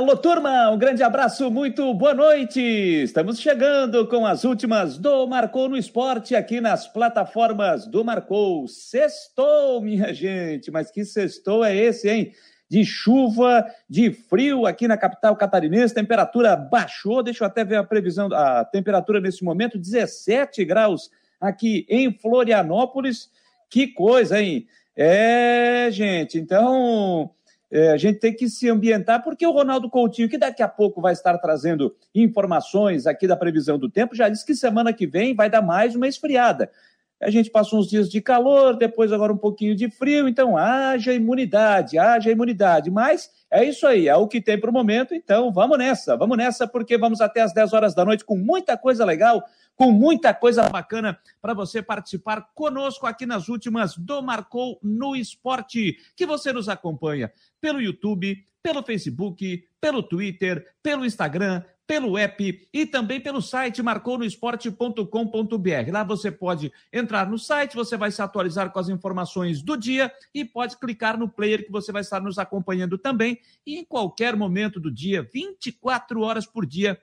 Alô, turma, um grande abraço, muito boa noite. Estamos chegando com as últimas do Marcou no Esporte aqui nas plataformas do Marcou. Sextou, minha gente, mas que sextou é esse, hein? De chuva, de frio aqui na capital catarinense, temperatura baixou, deixa eu até ver a previsão, a temperatura nesse momento, 17 graus aqui em Florianópolis. Que coisa, hein? É, gente, então é, a gente tem que se ambientar, porque o Ronaldo Coutinho, que daqui a pouco vai estar trazendo informações aqui da previsão do tempo, já disse que semana que vem vai dar mais uma esfriada. A gente passou uns dias de calor, depois agora um pouquinho de frio, então haja imunidade, haja imunidade. Mas é isso aí, é o que tem para o momento, então vamos nessa, vamos nessa, porque vamos até as 10 horas da noite com muita coisa legal com muita coisa bacana para você participar conosco aqui nas últimas do Marcou no Esporte, que você nos acompanha pelo YouTube, pelo Facebook, pelo Twitter, pelo Instagram, pelo app e também pelo site marconosport.com.br. Lá você pode entrar no site, você vai se atualizar com as informações do dia e pode clicar no player que você vai estar nos acompanhando também e em qualquer momento do dia, 24 horas por dia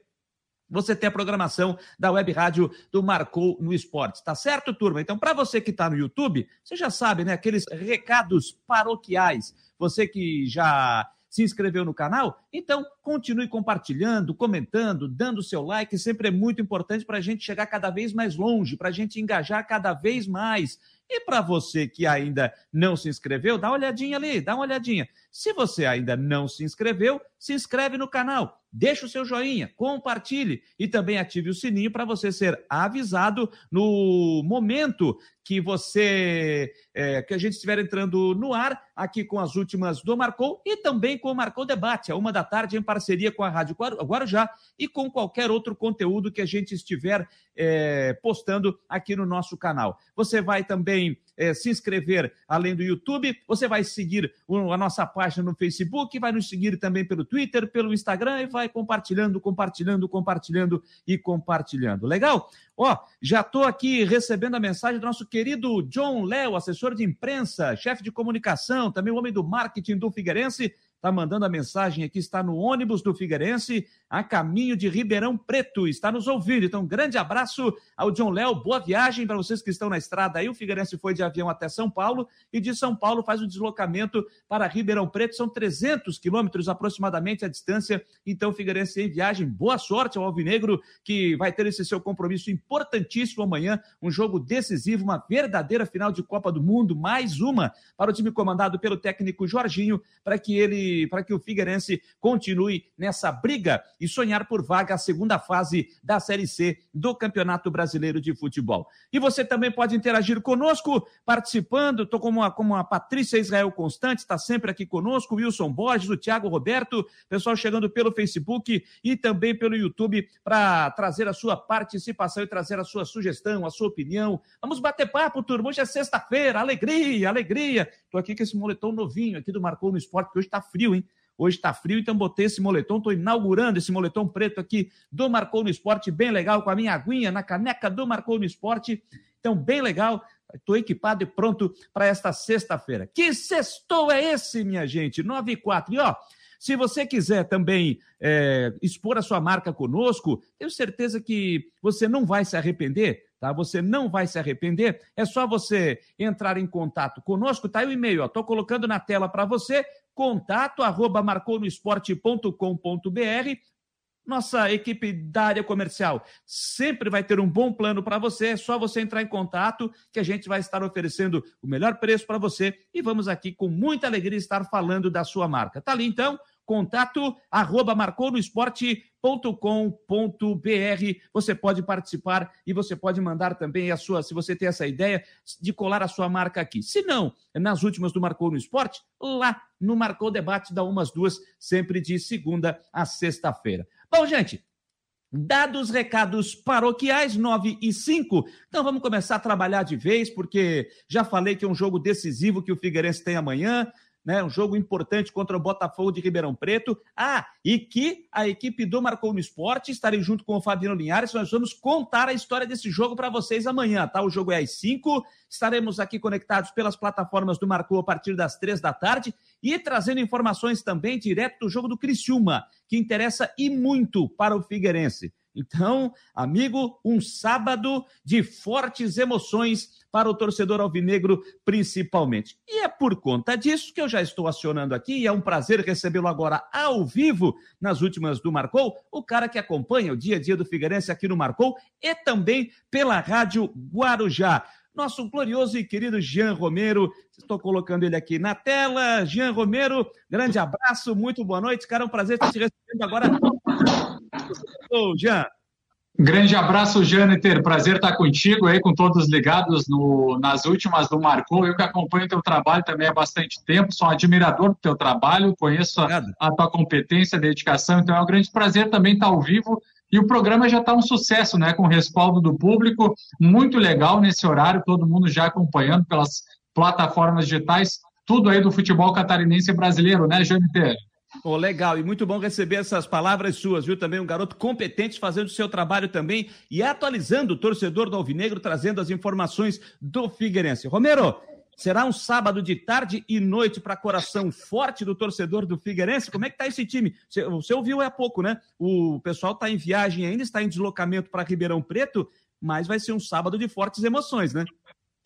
você tem a programação da Web Rádio do Marcou no Esporte. Tá certo, turma? Então, para você que está no YouTube, você já sabe, né? Aqueles recados paroquiais. Você que já se inscreveu no canal? Então, continue compartilhando, comentando, dando seu like. Sempre é muito importante para a gente chegar cada vez mais longe, para a gente engajar cada vez mais. E para você que ainda não se inscreveu, dá uma olhadinha ali, dá uma olhadinha. Se você ainda não se inscreveu, se inscreve no canal deixe o seu joinha, compartilhe e também ative o sininho para você ser avisado no momento que você é, que a gente estiver entrando no ar aqui com as últimas do Marcou e também com o Marcou Debate, a uma da tarde, em parceria com a Rádio Guarujá e com qualquer outro conteúdo que a gente estiver é, postando aqui no nosso canal. Você vai também é, se inscrever além do YouTube, você vai seguir a nossa página no Facebook, vai nos seguir também pelo Twitter, pelo Instagram e vai compartilhando, compartilhando, compartilhando e compartilhando. Legal? Ó, já estou aqui recebendo a mensagem do nosso querido John Léo, assessor de imprensa, chefe de comunicação, também o homem do marketing do Figueirense está mandando a mensagem aqui, está no ônibus do Figueirense, a caminho de Ribeirão Preto, está nos ouvindo. Então, um grande abraço ao John Léo, boa viagem para vocês que estão na estrada aí. O Figueirense foi de avião até São Paulo e de São Paulo faz o deslocamento para Ribeirão Preto, são 300 quilômetros aproximadamente a distância. Então, Figueirense em viagem, boa sorte ao Alvinegro, que vai ter esse seu compromisso importantíssimo amanhã, um jogo decisivo, uma verdadeira final de Copa do Mundo, mais uma para o time comandado pelo técnico Jorginho, para que ele para que o Figueirense continue nessa briga e sonhar por vaga a segunda fase da Série C do Campeonato Brasileiro de Futebol. E você também pode interagir conosco, participando. Estou como a, como a Patrícia Israel Constante, está sempre aqui conosco, Wilson Borges, o Thiago Roberto, pessoal chegando pelo Facebook e também pelo YouTube para trazer a sua participação e trazer a sua sugestão, a sua opinião. Vamos bater papo, turma. Hoje é sexta-feira, alegria, alegria. Estou aqui com esse moletom novinho aqui do Marcou no Esporte, que hoje está frio, hein? Hoje está frio, então botei esse moletom, estou inaugurando esse moletom preto aqui do Marcou no Esporte, bem legal, com a minha aguinha na caneca do Marcou no Esporte. Então, bem legal, estou equipado e pronto para esta sexta-feira. Que sextou é esse, minha gente? 9 e 4. E ó, se você quiser também é, expor a sua marca conosco, tenho certeza que você não vai se arrepender tá? Você não vai se arrepender. É só você entrar em contato conosco, tá aí o e-mail, ó. Tô colocando na tela para você, contato arroba marconosport.com.br. Nossa equipe da área comercial sempre vai ter um bom plano para você. É só você entrar em contato que a gente vai estar oferecendo o melhor preço para você e vamos aqui com muita alegria estar falando da sua marca. Tá ali então? Contato arroba marconosport.com.br. Você pode participar e você pode mandar também a sua, se você tem essa ideia de colar a sua marca aqui. Se não, nas últimas do Marcou no Esporte, lá no Marcou Debate, da umas duas, sempre de segunda a sexta-feira. Bom, gente, Dados recados paroquiais 9 e 5. Então vamos começar a trabalhar de vez, porque já falei que é um jogo decisivo que o Figueirense tem amanhã né? Um jogo importante contra o Botafogo de Ribeirão Preto. Ah, e que a equipe do Marcou no Esporte estarei junto com o Fabiano Linhares. Nós vamos contar a história desse jogo para vocês amanhã, tá? O jogo é às 5. Estaremos aqui conectados pelas plataformas do Marcou a partir das três da tarde e trazendo informações também direto do jogo do Criciúma, que interessa e muito para o Figueirense. Então, amigo, um sábado de fortes emoções para o torcedor alvinegro, principalmente. E é por conta disso que eu já estou acionando aqui, e é um prazer recebê-lo agora ao vivo nas últimas do Marcou, o cara que acompanha o dia a dia do Figueirense aqui no Marcou e também pela Rádio Guarujá nosso glorioso e querido Jean Romero. Estou colocando ele aqui na tela. Jean Romero, grande abraço, muito boa noite. Cara, é um prazer estar te recebendo agora. Ô, Jean. Grande abraço, Jâniter. Prazer estar contigo aí, com todos ligados no, nas últimas do Marcou. Eu que acompanho o teu trabalho também há bastante tempo, sou um admirador do teu trabalho, conheço a, a tua competência, dedicação, então é um grande prazer também estar ao vivo e o programa já está um sucesso, né? Com o respaldo do público, muito legal nesse horário, todo mundo já acompanhando pelas plataformas digitais, tudo aí do futebol catarinense brasileiro, né, Jâniter? Oh, legal, e muito bom receber essas palavras suas, viu? Também um garoto competente fazendo o seu trabalho também e atualizando o torcedor do Alvinegro, trazendo as informações do Figueirense. Romero, Será um sábado de tarde e noite para coração forte do torcedor do Figueirense. Como é que está esse time? Você, você ouviu há pouco, né? O pessoal está em viagem ainda, está em deslocamento para Ribeirão Preto, mas vai ser um sábado de fortes emoções, né?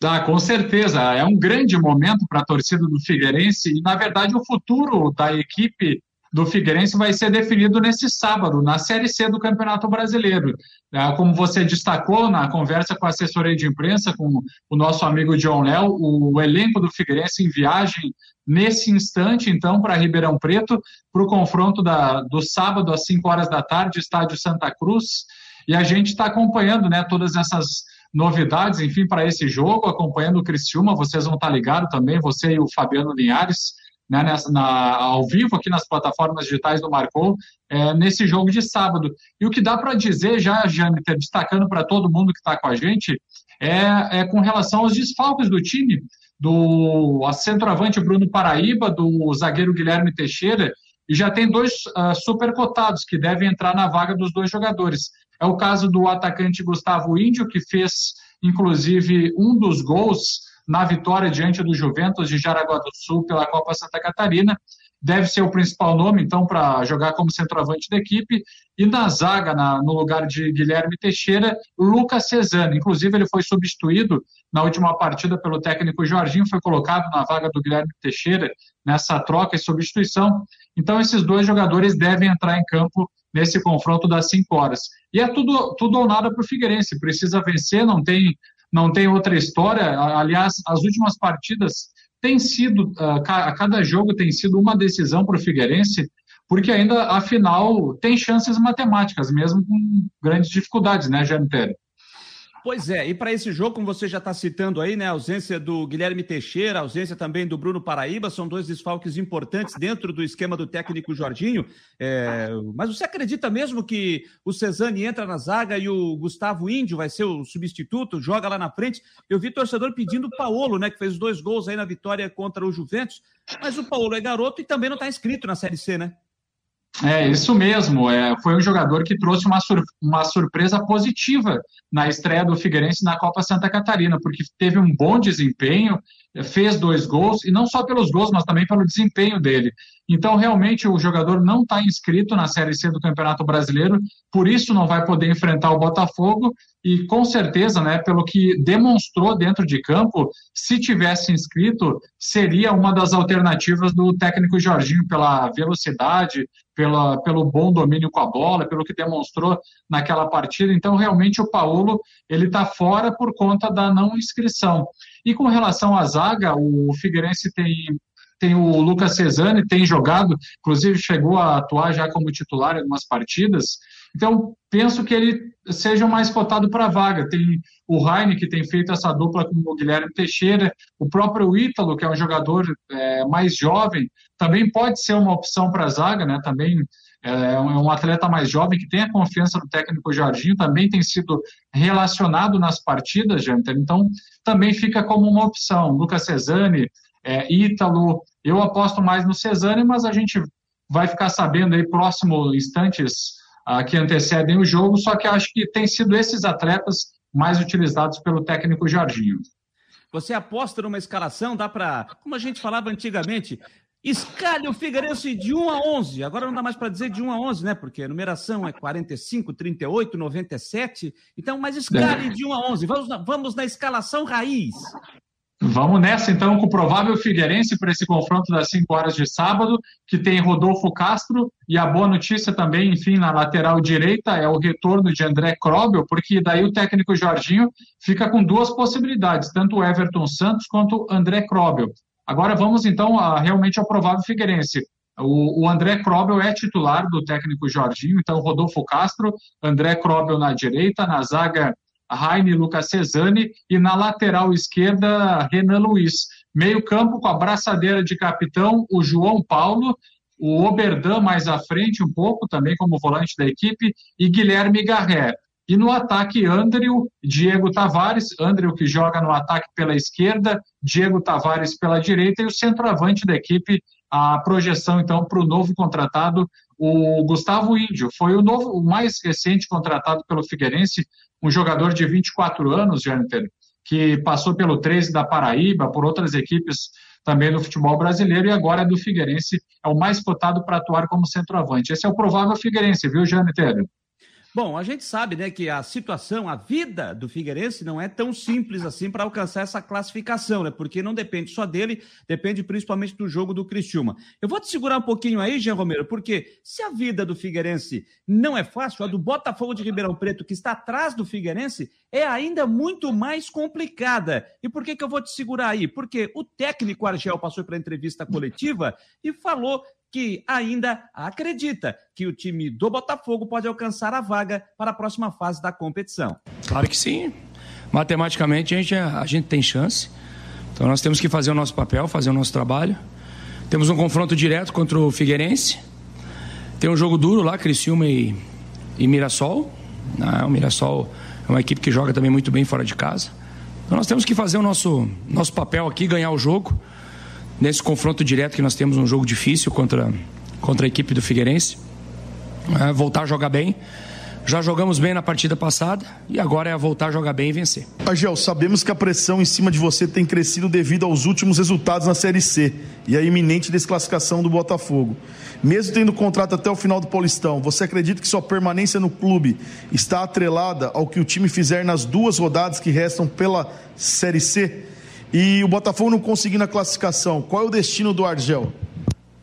Ah, com certeza. É um grande momento para a torcida do Figueirense e, na verdade, o futuro da equipe do Figueirense vai ser definido nesse sábado, na Série C do Campeonato Brasileiro. É, como você destacou na conversa com a assessoria de imprensa, com o nosso amigo John Léo, o elenco do Figueirense em viagem nesse instante, então, para Ribeirão Preto, para o confronto da, do sábado às 5 horas da tarde, estádio Santa Cruz. E a gente está acompanhando né, todas essas novidades, enfim, para esse jogo, acompanhando o Criciúma, vocês vão estar ligados também, você e o Fabiano Linhares, né, nessa, na, ao vivo aqui nas plataformas digitais do Marcou, é, nesse jogo de sábado. E o que dá para dizer já, Jâniter, destacando para todo mundo que está com a gente, é, é, com relação aos desfalques do time, do centroavante Bruno Paraíba, do zagueiro Guilherme Teixeira, e já tem dois uh, supercotados que devem entrar na vaga dos dois jogadores. É o caso do atacante Gustavo Índio, que fez, inclusive, um dos gols na vitória diante do Juventus de Jaraguá do Sul pela Copa Santa Catarina. Deve ser o principal nome, então, para jogar como centroavante da equipe. E na zaga, na, no lugar de Guilherme Teixeira, Lucas Cesano. Inclusive, ele foi substituído na última partida pelo técnico Jorginho, foi colocado na vaga do Guilherme Teixeira nessa troca e substituição. Então, esses dois jogadores devem entrar em campo nesse confronto das 5 horas. E é tudo, tudo ou nada para o Figueirense. Precisa vencer, não tem não tem outra história. Aliás, as últimas partidas têm sido, ah, a cada jogo tem sido uma decisão para o Figueirense, porque ainda, afinal, tem chances matemáticas, mesmo com grandes dificuldades, né, Jair Pérez? Pois é, e para esse jogo, como você já está citando aí, né, a ausência do Guilherme Teixeira, a ausência também do Bruno Paraíba, são dois desfalques importantes dentro do esquema do técnico Jorginho. É, mas você acredita mesmo que o Cesani entra na zaga e o Gustavo Índio vai ser o substituto, joga lá na frente? Eu vi torcedor pedindo o Paulo, né, que fez dois gols aí na vitória contra o Juventus, mas o Paulo é garoto e também não está inscrito na Série C, né? É, isso mesmo. É, foi um jogador que trouxe uma, sur uma surpresa positiva na estreia do Figueirense na Copa Santa Catarina, porque teve um bom desempenho, fez dois gols, e não só pelos gols, mas também pelo desempenho dele. Então, realmente, o jogador não está inscrito na Série C do Campeonato Brasileiro, por isso não vai poder enfrentar o Botafogo, e com certeza, né, pelo que demonstrou dentro de campo, se tivesse inscrito, seria uma das alternativas do técnico Jorginho pela velocidade, pela, pelo bom domínio com a bola, pelo que demonstrou naquela partida. Então, realmente, o Paulo ele está fora por conta da não inscrição. E com relação à zaga, o Figueirense tem tem o Lucas Cesani, tem jogado, inclusive chegou a atuar já como titular em algumas partidas. Então, penso que ele seja mais cotado para a vaga. Tem o Heine, que tem feito essa dupla com o Guilherme Teixeira, o próprio Ítalo, que é um jogador é, mais jovem, também pode ser uma opção para a zaga, né? Também é, é um atleta mais jovem que tem a confiança do técnico Jorginho, também tem sido relacionado nas partidas, Janter. Então, também fica como uma opção. Lucas Cesani, é, Ítalo, Eu aposto mais no Cesani, mas a gente vai ficar sabendo aí próximo instantes uh, que antecedem o jogo, só que acho que tem sido esses atletas mais utilizados pelo técnico Jorginho. Você aposta numa escalação, dá para, como a gente falava antigamente, escalhe o Figueirense de 1 a 11. Agora não dá mais para dizer de 1 a 11, né? Porque a numeração é 45, 38, 97. Então, mas escalhe de 1 a 11. Vamos na, vamos na escalação raiz. Vamos nessa então com o provável Figueirense para esse confronto das 5 horas de sábado, que tem Rodolfo Castro e a boa notícia também, enfim, na lateral direita é o retorno de André Krobel, porque daí o técnico Jorginho fica com duas possibilidades, tanto o Everton Santos quanto o André Krobel. Agora vamos então a, realmente ao provável Figueirense. O, o, André Krobel é titular do técnico Jorginho, então Rodolfo Castro, André Krobel na direita, na zaga Raine Lucas Cesani e na lateral esquerda Renan Luiz. Meio campo com a braçadeira de capitão o João Paulo, o Oberdan mais à frente um pouco, também como volante da equipe, e Guilherme Garré. E no ataque, Andrew, Diego Tavares, Andrew que joga no ataque pela esquerda, Diego Tavares pela direita e o centroavante da equipe, a projeção então para o novo contratado, o Gustavo Índio. Foi o, novo, o mais recente contratado pelo Figueirense, um jogador de 24 anos, Jâniter, que passou pelo 13 da Paraíba, por outras equipes também do futebol brasileiro e agora é do Figueirense, é o mais cotado para atuar como centroavante. Esse é o provável Figueirense, viu, Jâniter? Bom, a gente sabe né, que a situação, a vida do Figueirense não é tão simples assim para alcançar essa classificação, né? Porque não depende só dele, depende principalmente do jogo do Criciúma. Eu vou te segurar um pouquinho aí, Jean Romero, porque se a vida do Figueirense não é fácil, a do Botafogo de Ribeirão Preto, que está atrás do Figueirense, é ainda muito mais complicada. E por que, que eu vou te segurar aí? Porque o técnico Argel passou para entrevista coletiva e falou que ainda acredita que o time do Botafogo pode alcançar a vaga para a próxima fase da competição. Claro que sim. Matematicamente a gente, a gente tem chance. Então nós temos que fazer o nosso papel, fazer o nosso trabalho. Temos um confronto direto contra o Figueirense. Tem um jogo duro lá, Criciúma e, e Mirassol. Ah, o Mirassol é uma equipe que joga também muito bem fora de casa. Então nós temos que fazer o nosso, nosso papel aqui, ganhar o jogo nesse confronto direto que nós temos um jogo difícil contra, contra a equipe do Figueirense. É, voltar a jogar bem. Já jogamos bem na partida passada e agora é voltar a jogar bem e vencer. Agel, sabemos que a pressão em cima de você tem crescido devido aos últimos resultados na Série C e a iminente desclassificação do Botafogo. Mesmo tendo contrato até o final do Paulistão, você acredita que sua permanência no clube está atrelada ao que o time fizer nas duas rodadas que restam pela Série C? E o Botafogo não conseguindo a classificação, qual é o destino do Argel?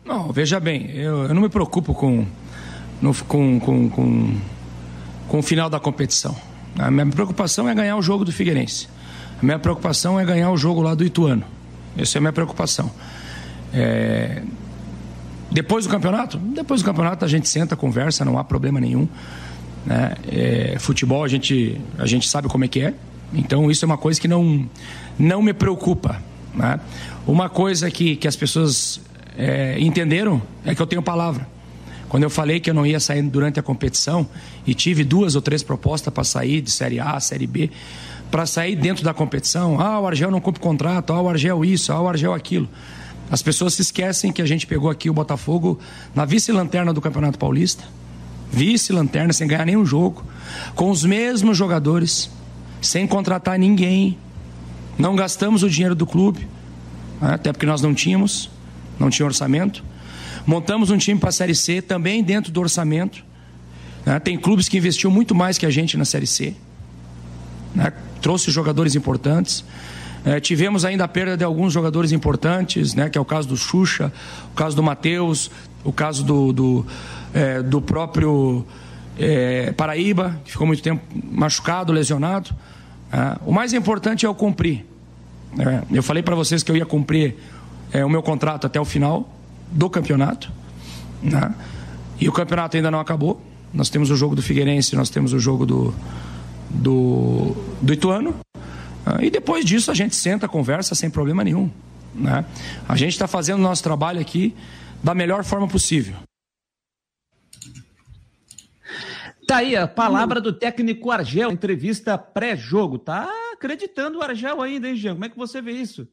Não, veja bem, eu, eu não me preocupo com, no, com, com, com, com o final da competição. A minha preocupação é ganhar o jogo do Figueirense. A minha preocupação é ganhar o jogo lá do Ituano. Essa é a minha preocupação. É... Depois do campeonato? Depois do campeonato a gente senta, conversa, não há problema nenhum. Né? É... Futebol a gente, a gente sabe como é que é. Então isso é uma coisa que não, não me preocupa. Né? Uma coisa que, que as pessoas é, entenderam é que eu tenho palavra. Quando eu falei que eu não ia sair durante a competição e tive duas ou três propostas para sair de Série A, Série B, para sair dentro da competição, ah, o Argel não cumpre contrato, ah, o Argel isso, ah, o Argel aquilo. As pessoas se esquecem que a gente pegou aqui o Botafogo na vice-lanterna do Campeonato Paulista, vice-lanterna, sem ganhar nenhum jogo, com os mesmos jogadores, sem contratar ninguém. Não gastamos o dinheiro do clube, né? até porque nós não tínhamos, não tinha orçamento. Montamos um time para a Série C, também dentro do orçamento. Né? Tem clubes que investiu muito mais que a gente na Série C. Né? Trouxe jogadores importantes. É, tivemos ainda a perda de alguns jogadores importantes, né, que é o caso do Xuxa, o caso do Matheus, o caso do, do, é, do próprio é, Paraíba, que ficou muito tempo machucado, lesionado. É, o mais importante é eu cumprir. É, eu falei para vocês que eu ia cumprir é, o meu contrato até o final do campeonato. Né? E o campeonato ainda não acabou. Nós temos o jogo do Figueirense, nós temos o jogo do, do, do Ituano. É, e depois disso a gente senta, conversa sem problema nenhum. Né? A gente está fazendo o nosso trabalho aqui da melhor forma possível. Tá aí a palavra do técnico Argel, entrevista pré-jogo. Tá acreditando o Argel ainda, hein, Jean? Como é que você vê isso?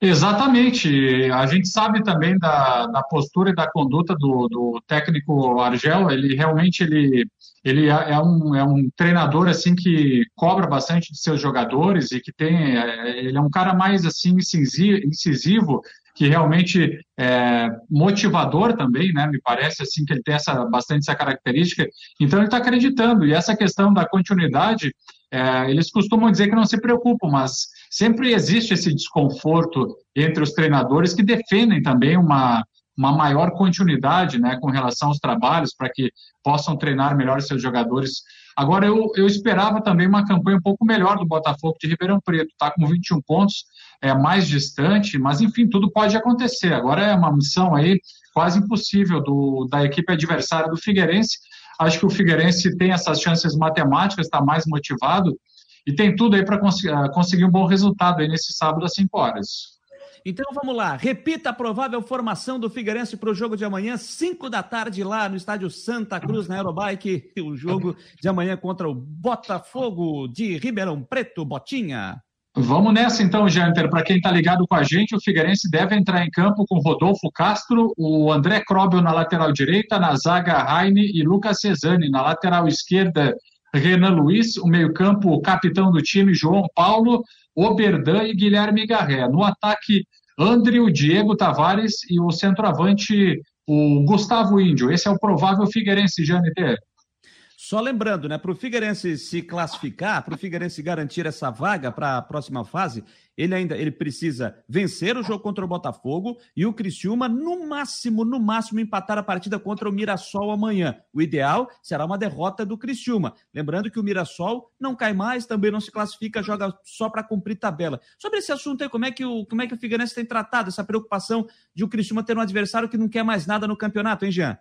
Exatamente. A gente sabe também da, da postura e da conduta do, do técnico Argel. Ele realmente ele, ele é, é um, é um treinador assim que cobra bastante de seus jogadores e que tem é, ele é um cara mais assim incisivo que realmente é motivador também, né? Me parece assim que ele tem essa bastante essa característica. Então ele está acreditando e essa questão da continuidade, é, eles costumam dizer que não se preocupam, mas sempre existe esse desconforto entre os treinadores que defendem também uma uma maior continuidade, né, com relação aos trabalhos para que possam treinar melhor seus jogadores. Agora eu, eu esperava também uma campanha um pouco melhor do Botafogo de Ribeirão Preto, está com 21 pontos, é mais distante, mas enfim, tudo pode acontecer. Agora é uma missão aí quase impossível do, da equipe adversária do Figueirense. Acho que o Figueirense tem essas chances matemáticas, está mais motivado e tem tudo aí para cons ah, conseguir um bom resultado aí nesse sábado às 5 horas. Então vamos lá, repita a provável formação do Figueirense para o jogo de amanhã, 5 da tarde, lá no estádio Santa Cruz, na Aerobike. O jogo de amanhã contra o Botafogo de Ribeirão Preto, Botinha. Vamos nessa então, Janter. Para quem está ligado com a gente, o Figueirense deve entrar em campo com Rodolfo Castro, o André Krobel na lateral direita, na zaga Raine e Lucas Cesani. Na lateral esquerda, Renan Luiz. O meio-campo, o capitão do time, João Paulo, Oberdan e Guilherme Garré. No ataque, André, o Diego Tavares e o centroavante, o Gustavo Índio. Esse é o provável Figueirense, Janter. Só lembrando, né, para o Figueirense se classificar, para o Figueirense garantir essa vaga para a próxima fase, ele ainda ele precisa vencer o jogo contra o Botafogo e o Criciúma, no máximo, no máximo, empatar a partida contra o Mirassol amanhã. O ideal será uma derrota do Criciúma. Lembrando que o Mirassol não cai mais, também não se classifica, joga só para cumprir tabela. Sobre esse assunto aí, como é, que o, como é que o Figueirense tem tratado essa preocupação de o Criciúma ter um adversário que não quer mais nada no campeonato, hein, Jean?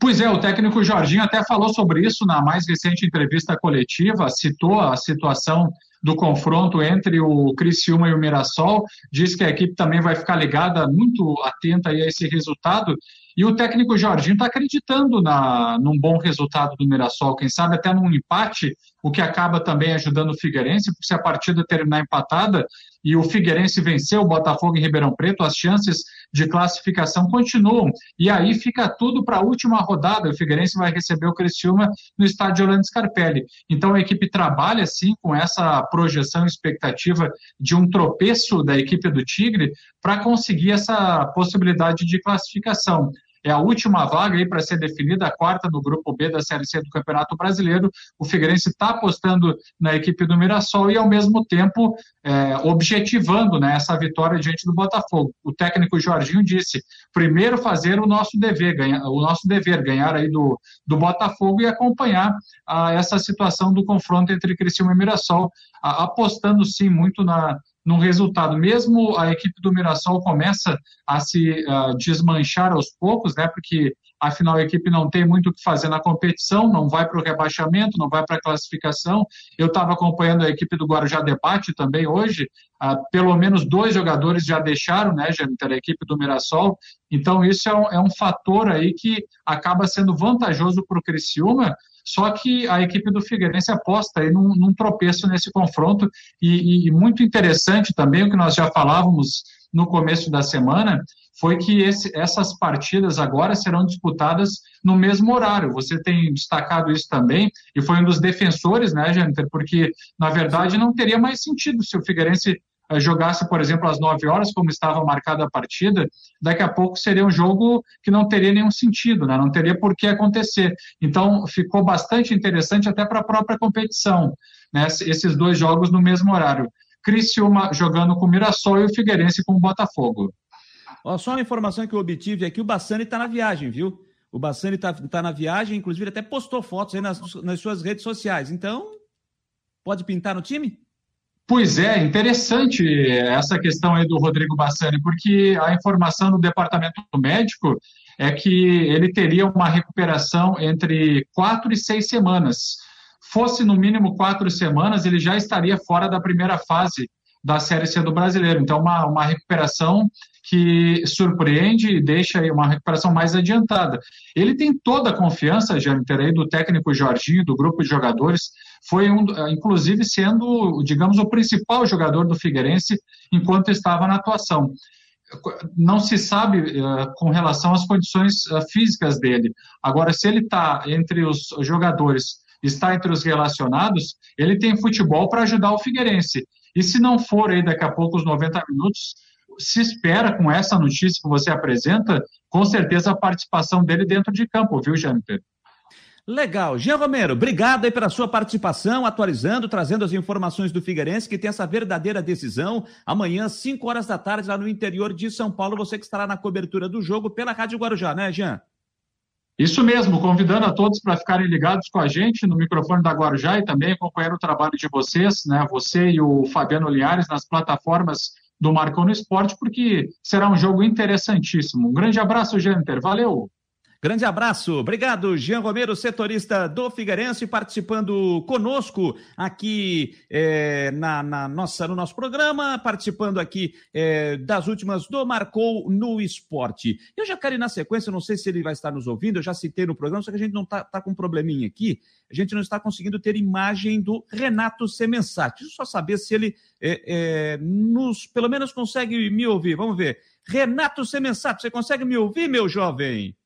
Pois é, o técnico Jorginho até falou sobre isso na mais recente entrevista coletiva, citou a situação do confronto entre o Criciúma e o Mirassol, diz que a equipe também vai ficar ligada, muito atenta a esse resultado, e o técnico Jorginho está acreditando na, num bom resultado do Mirassol, quem sabe até num empate, o que acaba também ajudando o Figueirense, porque se a partida terminar empatada e o Figueirense vencer o Botafogo em Ribeirão Preto, as chances de classificação continuam. E aí fica tudo para a última rodada. O Figueirense vai receber o Criciúma no estádio Orlando Scarpelli. Então a equipe trabalha sim com essa projeção expectativa de um tropeço da equipe do Tigre para conseguir essa possibilidade de classificação é a última vaga aí para ser definida, a quarta do grupo B da Série C do Campeonato Brasileiro. O Figueirense está apostando na equipe do Mirassol e, ao mesmo tempo, é, objetivando né, essa vitória diante do Botafogo. O técnico Jorginho disse: primeiro fazer o nosso dever, ganhar, o nosso dever, ganhar aí do, do Botafogo e acompanhar a, essa situação do confronto entre Criciúma e Mirassol, a, apostando sim muito na no resultado. Mesmo a equipe do Mirassol começa a se uh, desmanchar aos poucos, né? Porque afinal a equipe não tem muito o que fazer na competição, não vai para o rebaixamento, não vai para a classificação. Eu estava acompanhando a equipe do Guarujá Debate também hoje, uh, pelo menos dois jogadores já deixaram, né, Jâniter, a equipe do Mirassol. Então isso é um, é um fator aí que acaba sendo vantajoso para o Criciúma, só que a equipe do Figueirense aposta aí num, num tropeço nesse confronto e, e, muito interessante também o que nós já falávamos no começo da semana foi que esse, essas partidas agora serão disputadas no mesmo horário. Você tem destacado isso também e foi um dos defensores, né, Jâniter? Porque na verdade não teria mais sentido se o Figueirense jogasse, por exemplo, às 9 horas, como estava marcada a partida, daqui a pouco seria um jogo que não teria nenhum sentido, né? não teria por que acontecer. Então, ficou bastante interessante até para a própria competição, né? esses dois jogos no mesmo horário. Criciúma jogando com o Mirassol e o Figueirense com o Botafogo. Ó, só uma informação que eu obtive aqui, o Bassani está na viagem, viu? O Bassani está tá na viagem, inclusive até postou fotos nas, nas suas redes sociais. Então, pode pintar no time? Pois é, interessante essa questão aí do Rodrigo Bassani, porque a informação do departamento médico é que ele teria uma recuperação entre quatro e seis semanas. Fosse no mínimo quatro semanas, ele já estaria fora da primeira fase da Série C do Brasileiro. Então, uma, uma recuperação que surpreende e deixa uma recuperação mais adiantada. Ele tem toda a confiança, Jâniter, aí do técnico Jorginho, do grupo de jogadores, foi um, inclusive sendo, digamos, o principal jogador do Figueirense enquanto estava na atuação. Não se sabe uh, com relação às condições uh, físicas dele. Agora, se ele está entre os jogadores, está entre os relacionados, ele tem futebol para ajudar o Figueirense. E se não for aí daqui a pouco os 90 minutos, se espera com essa notícia que você apresenta, com certeza a participação dele dentro de campo, viu, Jâniter? Legal. Jean Romero, obrigado aí pela sua participação, atualizando, trazendo as informações do Figueirense, que tem essa verdadeira decisão. Amanhã, 5 horas da tarde, lá no interior de São Paulo, você que estará na cobertura do jogo pela Rádio Guarujá, né, Jean? Isso mesmo, convidando a todos para ficarem ligados com a gente no microfone da Guarujá e também acompanhar o trabalho de vocês, né? Você e o Fabiano Liares nas plataformas do Marcou no Esporte, porque será um jogo interessantíssimo. Um grande abraço, Jâniter. Valeu! Grande abraço, obrigado, Jean Romero, setorista do Figueirense, participando conosco aqui é, na, na, nossa, no nosso programa, participando aqui é, das últimas do Marcou no Esporte. Eu já quero ir na sequência, não sei se ele vai estar nos ouvindo, eu já citei no programa, só que a gente não está tá com um probleminha aqui, a gente não está conseguindo ter imagem do Renato Semensati. Deixa eu só saber se ele é, nos, pelo menos consegue me ouvir. Vamos ver. Renato Semensati, você consegue me ouvir, meu jovem?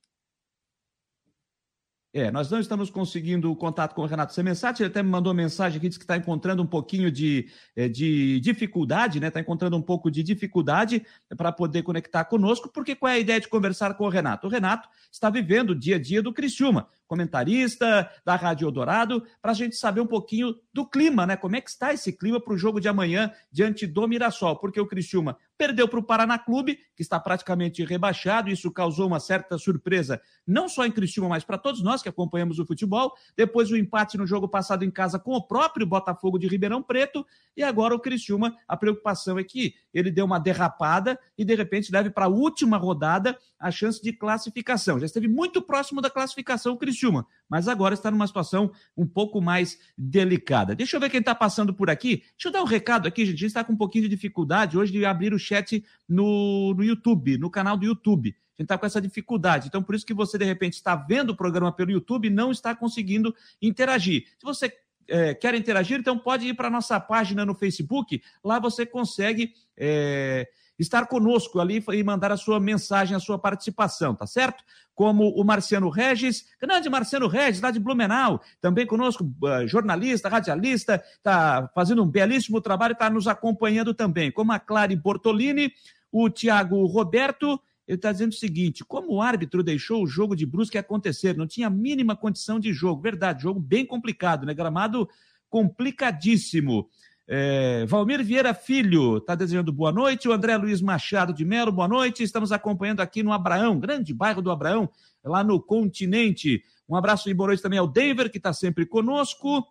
É, nós não estamos conseguindo contato com o Renato Semensati, ele até me mandou mensagem aqui, disse que está encontrando um pouquinho de, é, de dificuldade, né? Está encontrando um pouco de dificuldade para poder conectar conosco, porque qual é a ideia de conversar com o Renato? O Renato está vivendo o dia a dia do Criciúma comentarista da Rádio Eldorado, para a gente saber um pouquinho do clima, né? Como é que está esse clima para o jogo de amanhã diante do Mirassol? Porque o Criciúma perdeu para o Paraná Clube, que está praticamente rebaixado, isso causou uma certa surpresa, não só em Criciúma, mas para todos nós que acompanhamos o futebol. Depois o empate no jogo passado em casa com o próprio Botafogo de Ribeirão Preto, e agora o Criciúma, a preocupação é que ele deu uma derrapada e de repente leve para a última rodada a chance de classificação. Já esteve muito próximo da classificação o Criciúma, mas agora está numa situação um pouco mais delicada. Deixa eu ver quem está passando por aqui. Deixa eu dar um recado aqui, gente. A gente está com um pouquinho de dificuldade hoje de abrir o chat no, no YouTube, no canal do YouTube. A gente está com essa dificuldade. Então, por isso que você, de repente, está vendo o programa pelo YouTube e não está conseguindo interagir. Se você é, quer interagir, então pode ir para a nossa página no Facebook. Lá você consegue. É, estar conosco ali e mandar a sua mensagem, a sua participação, tá certo? Como o Marciano Regis, grande Marciano Regis, lá de Blumenau, também conosco, uh, jornalista, radialista, está fazendo um belíssimo trabalho, está nos acompanhando também, como a Clary Bortolini, o Tiago Roberto, ele está dizendo o seguinte: como o árbitro deixou o jogo de Brusque acontecer, não tinha mínima condição de jogo. Verdade, jogo bem complicado, né? Gramado complicadíssimo. É, Valmir Vieira Filho está desejando boa noite. O André Luiz Machado de Melo, boa noite. Estamos acompanhando aqui no Abraão, grande bairro do Abraão, lá no continente. Um abraço e boa noite também ao Denver, que está sempre conosco.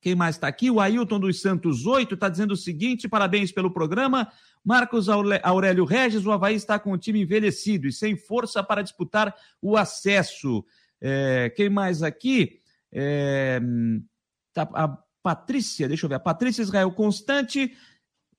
Quem mais está aqui? O Ailton dos Santos 8 está dizendo o seguinte: parabéns pelo programa. Marcos Aurélio Regis, o Havaí está com o time envelhecido e sem força para disputar o acesso. É, quem mais aqui? É, tá, a Patrícia, deixa eu ver, a Patrícia Israel Constante.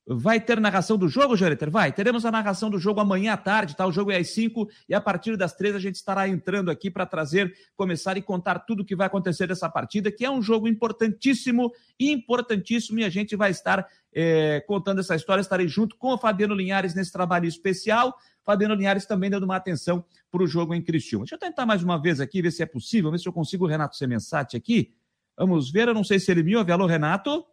Vai ter narração do jogo, Joreter? Vai. Teremos a narração do jogo amanhã à tarde, tá? O jogo é às 5 e a partir das 3 a gente estará entrando aqui para trazer, começar e contar tudo o que vai acontecer dessa partida, que é um jogo importantíssimo, importantíssimo, e a gente vai estar é, contando essa história. Estarei junto com o Fabiano Linhares nesse trabalho especial. Fabiano Linhares também dando uma atenção para o jogo em Criciúma. Deixa eu tentar mais uma vez aqui, ver se é possível, ver se eu consigo o Renato Semensati aqui. Vamos ver, eu não sei se ele me ouve. Alô, Renato?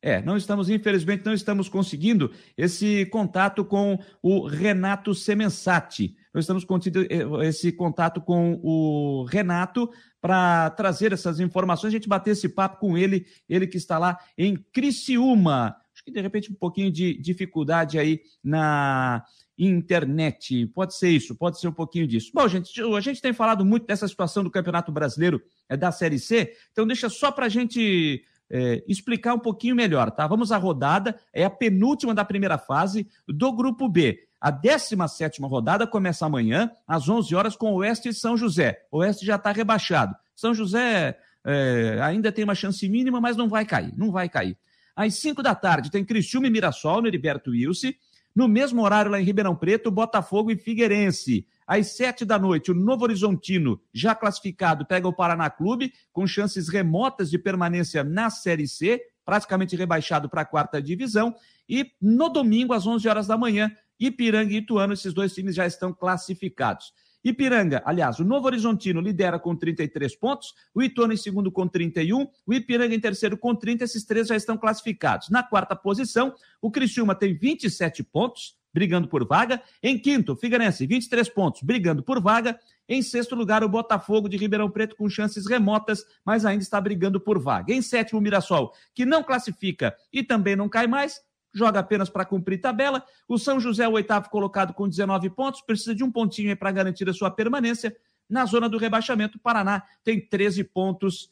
É, não estamos, infelizmente, não estamos conseguindo esse contato com o Renato Semensati. Não estamos conseguindo eh, esse contato com o Renato para trazer essas informações, a gente bater esse papo com ele, ele que está lá em Criciúma. Acho que de repente um pouquinho de dificuldade aí na internet. Pode ser isso, pode ser um pouquinho disso. Bom, gente, a gente tem falado muito dessa situação do Campeonato Brasileiro é, da Série C, então deixa só para a gente é, explicar um pouquinho melhor, tá? Vamos à rodada, é a penúltima da primeira fase do Grupo B. A 17 rodada começa amanhã, às 11 horas, com o Oeste e São José. Oeste já está rebaixado. São José é, ainda tem uma chance mínima, mas não vai cair, não vai cair. Às 5 da tarde tem Criciúma e Mirassol no Heriberto Wilson. No mesmo horário, lá em Ribeirão Preto, Botafogo e Figueirense. Às sete da noite, o Novo Horizontino, já classificado, pega o Paraná Clube, com chances remotas de permanência na Série C, praticamente rebaixado para a quarta divisão. E no domingo, às 11 horas da manhã, Ipiranga e Ituano, esses dois times já estão classificados. Ipiranga, aliás, o Novo Horizontino lidera com 33 pontos, o Ituano em segundo com 31, o Ipiranga em terceiro com 30, esses três já estão classificados. Na quarta posição, o Criciúma tem 27 pontos, brigando por vaga. Em quinto, Figueirense, 23 pontos, brigando por vaga. Em sexto lugar, o Botafogo de Ribeirão Preto com chances remotas, mas ainda está brigando por vaga. Em sétimo, o Mirassol, que não classifica e também não cai mais, joga apenas para cumprir tabela. O São José, o oitavo colocado com 19 pontos, precisa de um pontinho para garantir a sua permanência. Na zona do rebaixamento, o Paraná tem 13 pontos.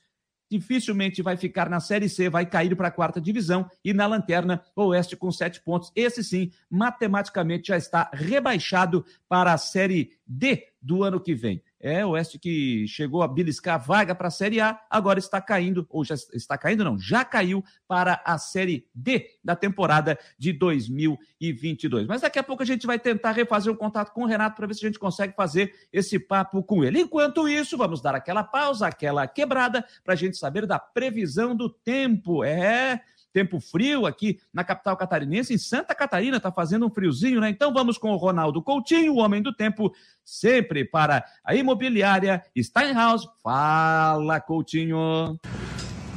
Dificilmente vai ficar na Série C, vai cair para a quarta divisão e na lanterna, Oeste com sete pontos. Esse sim, matematicamente já está rebaixado para a Série D do ano que vem. É, o Oeste que chegou a beliscar vaga para a Série A, agora está caindo, ou já está caindo, não, já caiu para a Série D da temporada de 2022. Mas daqui a pouco a gente vai tentar refazer um contato com o Renato para ver se a gente consegue fazer esse papo com ele. Enquanto isso, vamos dar aquela pausa, aquela quebrada, para a gente saber da previsão do tempo. É tempo frio aqui na capital catarinense. Em Santa Catarina está fazendo um friozinho, né? Então vamos com o Ronaldo Coutinho, o homem do tempo, sempre para a imobiliária Steinhaus. Fala, Coutinho.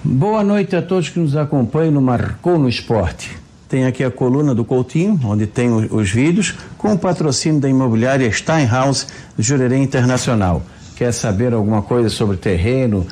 Boa noite a todos que nos acompanham no Marcou no Esporte. Tem aqui a coluna do Coutinho, onde tem os vídeos, com o patrocínio da imobiliária Steinhaus Jurerê Internacional. Quer saber alguma coisa sobre terreno,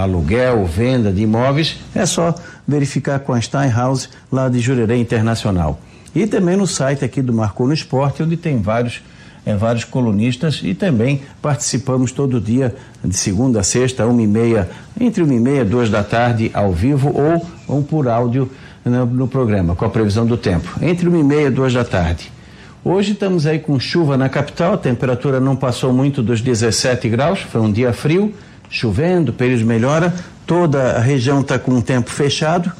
aluguel, venda de imóveis? É só verificar com a Steinhaus, lá de Jurerê Internacional. E também no site aqui do Marcou no Esporte, onde tem vários, é, vários colunistas e também participamos todo dia, de segunda a sexta, uma e meia, entre uma e meia e duas da tarde, ao vivo ou, ou por áudio no, no programa, com a previsão do tempo. Entre uma e meia e duas da tarde. Hoje estamos aí com chuva na capital, a temperatura não passou muito dos 17 graus, foi um dia frio, chovendo, período melhora, toda a região está com o tempo fechado.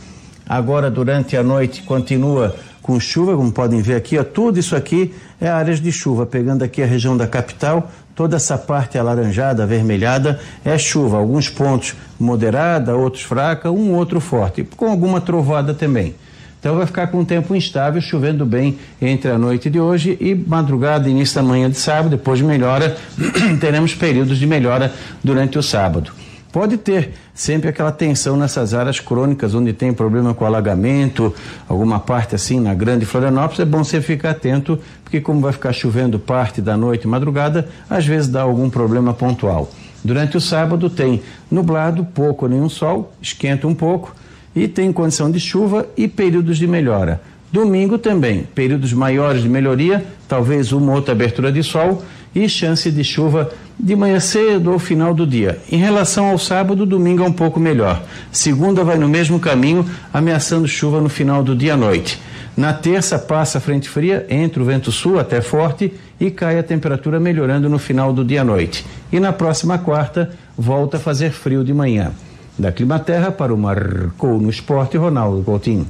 Agora, durante a noite, continua com chuva, como podem ver aqui, ó, tudo isso aqui é áreas de chuva. Pegando aqui a região da capital, toda essa parte alaranjada, avermelhada, é chuva. Alguns pontos moderada, outros fraca, um outro forte, com alguma trovada também. Então vai ficar com um tempo instável, chovendo bem entre a noite de hoje e madrugada, início da manhã de sábado, depois melhora, teremos períodos de melhora durante o sábado. Pode ter sempre aquela tensão nessas áreas crônicas onde tem problema com alagamento, alguma parte assim na grande Florianópolis, é bom você ficar atento, porque como vai ficar chovendo parte da noite e madrugada, às vezes dá algum problema pontual. Durante o sábado tem nublado, pouco ou nenhum sol, esquenta um pouco e tem condição de chuva e períodos de melhora. Domingo também, períodos maiores de melhoria, talvez uma outra abertura de sol e chance de chuva de manhã cedo ou final do dia. Em relação ao sábado, domingo é um pouco melhor. Segunda vai no mesmo caminho, ameaçando chuva no final do dia à noite. Na terça passa a frente fria, entra o vento sul até forte e cai a temperatura melhorando no final do dia à noite. E na próxima quarta volta a fazer frio de manhã. Da Climaterra para o Marcou no Esporte, Ronaldo Coutinho.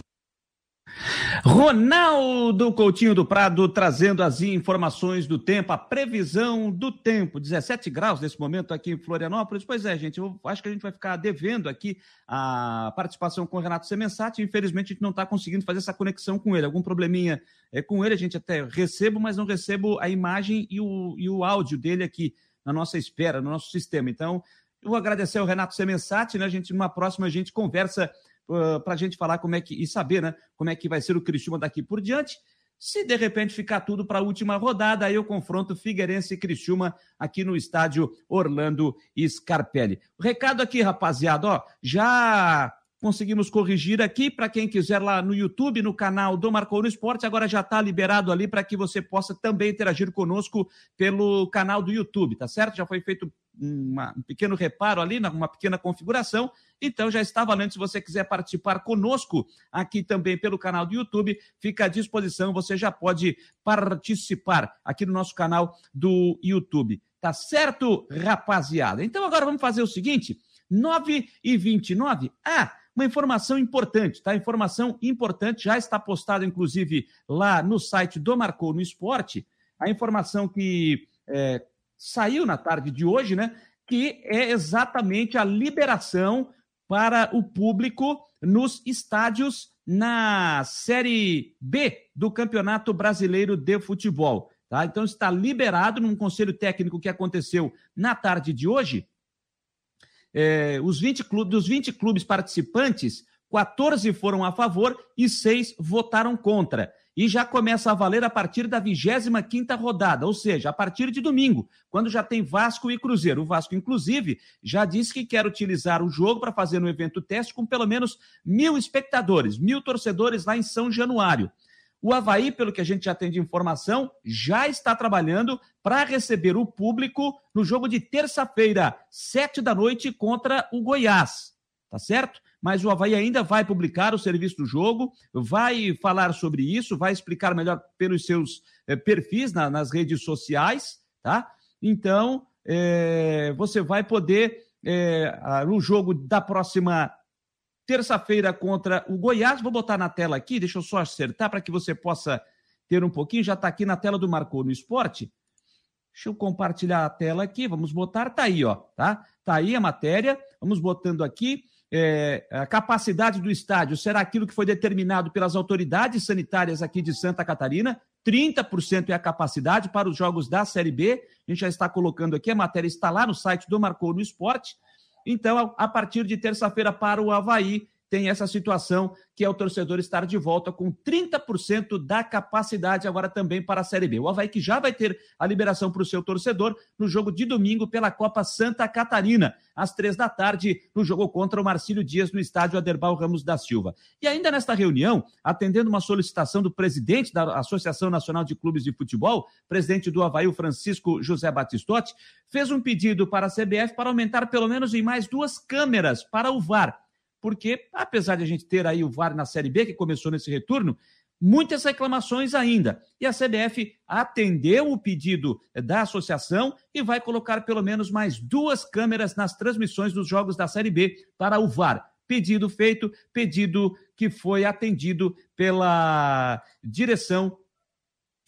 Ronaldo Coutinho do Prado trazendo as informações do tempo, a previsão do tempo. 17 graus nesse momento aqui em Florianópolis. Pois é, gente, eu acho que a gente vai ficar devendo aqui a participação com o Renato Semensati. Infelizmente, a gente não está conseguindo fazer essa conexão com ele. Algum probleminha é, com ele, a gente até recebo, mas não recebo a imagem e o, e o áudio dele aqui na nossa espera, no nosso sistema. Então, eu vou agradecer ao Renato Semensati, né? A gente, numa próxima, a gente conversa uh, para a gente falar como é que e saber, né, como é que vai ser o Criciúma daqui por diante. Se de repente ficar tudo para a última rodada, aí eu confronto Figueirense e Criciúma aqui no estádio Orlando Scarpelli. Recado aqui, rapaziada, ó, já conseguimos corrigir aqui para quem quiser lá no YouTube, no canal do Marcou no Esporte, agora já está liberado ali para que você possa também interagir conosco pelo canal do YouTube, tá certo? Já foi feito uma, um pequeno reparo ali, uma pequena configuração. Então já está valendo. Se você quiser participar conosco aqui também pelo canal do YouTube, fica à disposição. Você já pode participar aqui no nosso canal do YouTube. Tá certo, rapaziada? Então agora vamos fazer o seguinte: 9 e 29. Ah, uma informação importante, tá? Informação importante, já está postado, inclusive, lá no site do Marcou no Esporte, a informação que é, saiu na tarde de hoje, né? Que é exatamente a liberação para o público nos estádios na Série B do Campeonato Brasileiro de Futebol. Tá? Então está liberado num conselho técnico que aconteceu na tarde de hoje. É, os 20 clubes, dos 20 clubes participantes, 14 foram a favor e 6 votaram contra e já começa a valer a partir da 25ª rodada, ou seja, a partir de domingo, quando já tem Vasco e Cruzeiro. O Vasco, inclusive, já disse que quer utilizar o jogo para fazer um evento teste com pelo menos mil espectadores, mil torcedores lá em São Januário. O Havaí, pelo que a gente já tem de informação, já está trabalhando para receber o público no jogo de terça-feira, sete da noite, contra o Goiás. Tá certo? Mas o Havaí ainda vai publicar o serviço do jogo, vai falar sobre isso, vai explicar melhor pelos seus é, perfis na, nas redes sociais, tá? Então, é, você vai poder, é, no jogo da próxima terça-feira contra o Goiás, vou botar na tela aqui, deixa eu só acertar para que você possa ter um pouquinho, já está aqui na tela do Marcou no Esporte. Deixa eu compartilhar a tela aqui, vamos botar, tá aí, ó, tá? Tá aí a matéria, vamos botando aqui é, a capacidade do estádio será aquilo que foi determinado pelas autoridades sanitárias aqui de Santa Catarina. 30% é a capacidade para os jogos da Série B. A gente já está colocando aqui, a matéria está lá no site do Marcou no Esporte. Então, a partir de terça-feira para o Havaí, tem essa situação que é o torcedor estar de volta com 30% da capacidade agora também para a Série B. O Havaí que já vai ter a liberação para o seu torcedor no jogo de domingo pela Copa Santa Catarina, às três da tarde, no jogo contra o Marcílio Dias no estádio Aderbal Ramos da Silva. E ainda nesta reunião, atendendo uma solicitação do presidente da Associação Nacional de Clubes de Futebol, presidente do Havaí, o Francisco José Batistotti, fez um pedido para a CBF para aumentar pelo menos em mais duas câmeras para o VAR porque apesar de a gente ter aí o VAR na Série B, que começou nesse retorno, muitas reclamações ainda. E a CBF atendeu o pedido da associação e vai colocar pelo menos mais duas câmeras nas transmissões dos jogos da Série B para o VAR. Pedido feito, pedido que foi atendido pela direção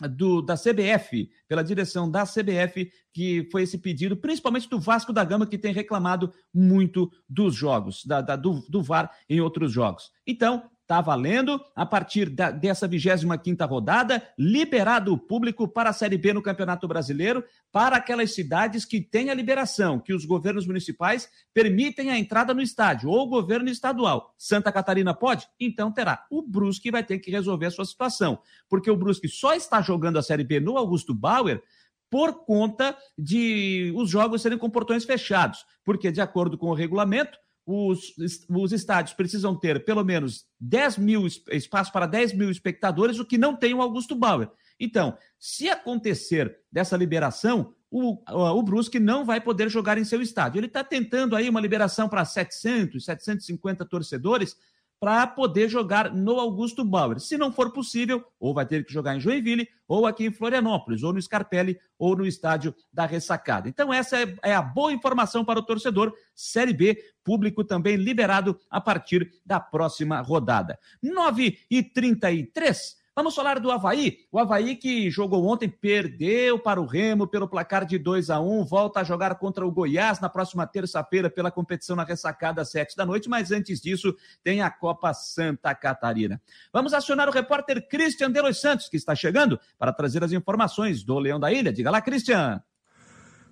do, da CBF, pela direção da CBF, que foi esse pedido, principalmente do Vasco da Gama, que tem reclamado muito dos jogos, da, da do, do VAR em outros jogos. Então, Está valendo a partir da, dessa 25 rodada, liberado o público para a Série B no Campeonato Brasileiro, para aquelas cidades que têm a liberação, que os governos municipais permitem a entrada no estádio, ou o governo estadual. Santa Catarina pode? Então terá. O Brusque vai ter que resolver a sua situação, porque o Brusque só está jogando a Série B no Augusto Bauer por conta de os jogos serem com portões fechados, porque de acordo com o regulamento, os, os estádios precisam ter pelo menos 10 mil espaço para 10 mil espectadores, o que não tem o Augusto Bauer. Então, se acontecer dessa liberação, o, o Brusque não vai poder jogar em seu estádio. Ele está tentando aí uma liberação para 700, 750 torcedores, para poder jogar no Augusto Bauer. Se não for possível, ou vai ter que jogar em Joinville, ou aqui em Florianópolis, ou no Scarpelli, ou no estádio da Ressacada. Então, essa é, é a boa informação para o torcedor. Série B, público também liberado a partir da próxima rodada. 9 e 33 Vamos falar do Havaí. O Havaí que jogou ontem, perdeu para o Remo pelo placar de 2 a 1 volta a jogar contra o Goiás na próxima terça-feira pela competição na ressacada às 7 da noite, mas antes disso tem a Copa Santa Catarina. Vamos acionar o repórter Christian Delos Santos, que está chegando para trazer as informações do Leão da Ilha. Diga lá, Christian.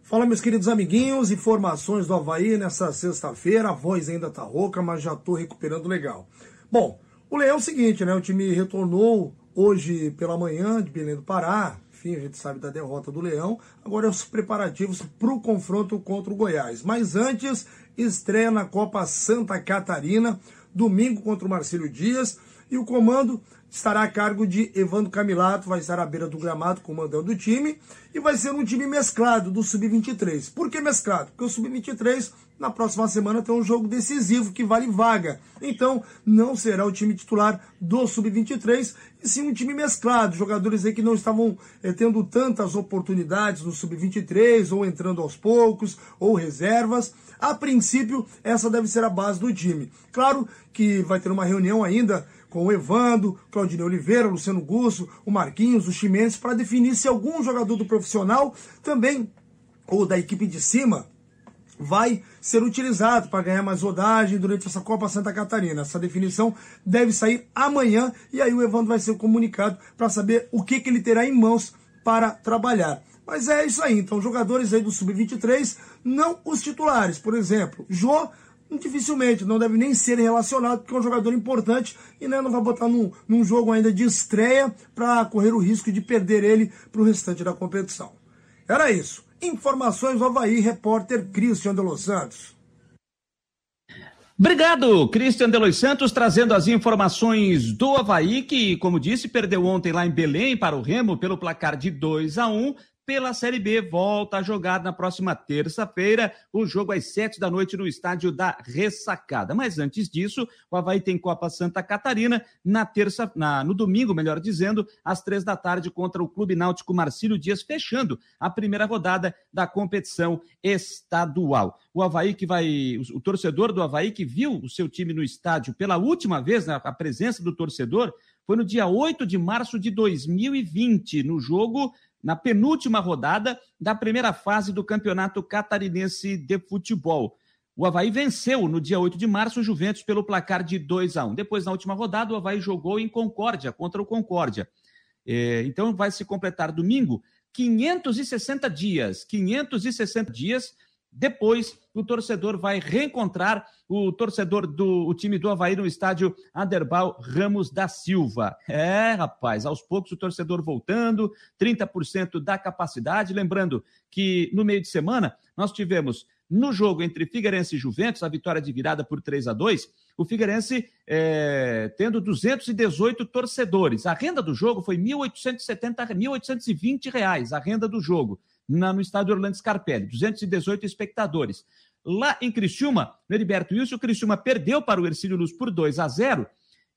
Fala, meus queridos amiguinhos, informações do Havaí nessa sexta-feira. A voz ainda tá rouca, mas já tô recuperando legal. Bom, o Leão é o seguinte, né? O time retornou hoje pela manhã de Belém do Pará. Enfim, a gente sabe da derrota do Leão. Agora os preparativos para o confronto contra o Goiás. Mas antes, estreia na Copa Santa Catarina, domingo contra o Marcílio Dias. E o comando estará a cargo de Evandro Camilato, vai estar à beira do gramado comandando o time e vai ser um time mesclado do Sub-23. Por que mesclado? Porque o Sub-23 na próxima semana tem um jogo decisivo que vale vaga. Então, não será o time titular do Sub-23, e sim um time mesclado. Jogadores aí que não estavam eh, tendo tantas oportunidades no Sub-23, ou entrando aos poucos, ou reservas. A princípio, essa deve ser a base do time. Claro que vai ter uma reunião ainda com o Evando, Claudinei Oliveira, Luciano Gusso, o Marquinhos, o Chimenez, para definir se algum jogador do profissional também, ou da equipe de cima, vai ser utilizado para ganhar mais rodagem durante essa Copa Santa Catarina. Essa definição deve sair amanhã e aí o Evandro vai ser comunicado para saber o que, que ele terá em mãos para trabalhar. Mas é isso aí, então jogadores aí do Sub-23, não os titulares. Por exemplo, Jô dificilmente, não deve nem ser relacionado, porque é um jogador importante e né, não vai botar num, num jogo ainda de estreia para correr o risco de perder ele para o restante da competição. Era isso. Informações do Havaí, repórter Christian de Los Santos. Obrigado, Christian de Los Santos, trazendo as informações do Havaí, que, como disse, perdeu ontem lá em Belém para o Remo pelo placar de 2 a 1 pela Série B. Volta a jogar na próxima terça-feira, o jogo às sete da noite no estádio da Ressacada. Mas antes disso, o Havaí tem Copa Santa Catarina na terça, na, no domingo, melhor dizendo, às três da tarde contra o Clube Náutico Marcílio Dias, fechando a primeira rodada da competição estadual. O Havaí que vai, o, o torcedor do Havaí que viu o seu time no estádio pela última vez, né, a presença do torcedor, foi no dia 8 de março de 2020, no jogo na penúltima rodada da primeira fase do Campeonato Catarinense de Futebol. O Havaí venceu no dia 8 de março o Juventus pelo placar de 2 a 1. Depois, na última rodada, o Havaí jogou em Concórdia, contra o Concórdia. É, então, vai se completar domingo 560 dias. 560 dias depois, o torcedor vai reencontrar o torcedor do o time do Havaí no estádio Aderbal Ramos da Silva. É, rapaz, aos poucos o torcedor voltando, 30% da capacidade. Lembrando que no meio de semana nós tivemos no jogo entre Figueirense e Juventus, a vitória de virada por 3 a 2 o Figueirense é, tendo 218 torcedores. A renda do jogo foi R$ 1.870, 1.820 reais, a renda do jogo na, no estádio Orlando Scarpelli, 218 espectadores. Lá em Criciúma, no Heriberto Wilson, o Criciúma perdeu para o Ercílio Luz por 2 a 0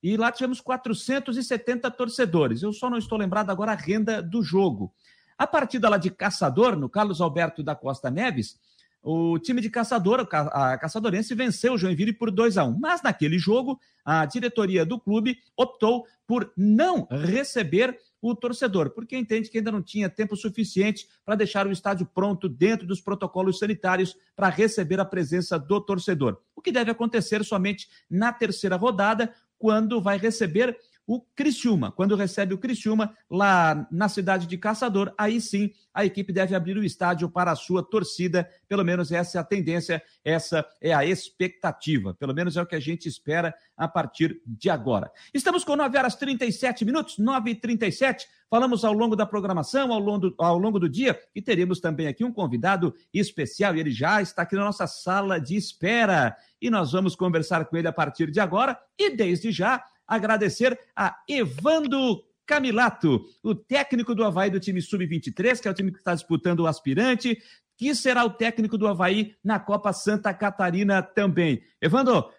e lá tivemos 470 torcedores. Eu só não estou lembrado agora a renda do jogo. A partida lá de Caçador, no Carlos Alberto da Costa Neves, o time de Caçador, a Caçadorense, venceu o Joinville por 2 a 1 Mas naquele jogo, a diretoria do clube optou por não receber o torcedor, porque entende que ainda não tinha tempo suficiente para deixar o estádio pronto dentro dos protocolos sanitários para receber a presença do torcedor. O que deve acontecer somente na terceira rodada, quando vai receber o Criciúma. Quando recebe o Criciúma lá na cidade de Caçador, aí sim a equipe deve abrir o estádio para a sua torcida. Pelo menos essa é a tendência, essa é a expectativa. Pelo menos é o que a gente espera a partir de agora. Estamos com 9 horas 37 minutos, 9 e 37. Falamos ao longo da programação, ao longo, ao longo do dia, e teremos também aqui um convidado especial, e ele já está aqui na nossa sala de espera. E nós vamos conversar com ele a partir de agora, e desde já agradecer a Evando Camilato, o técnico do Havaí do time Sub-23, que é o time que está disputando o aspirante, que será o técnico do Havaí na Copa Santa Catarina também. Evando,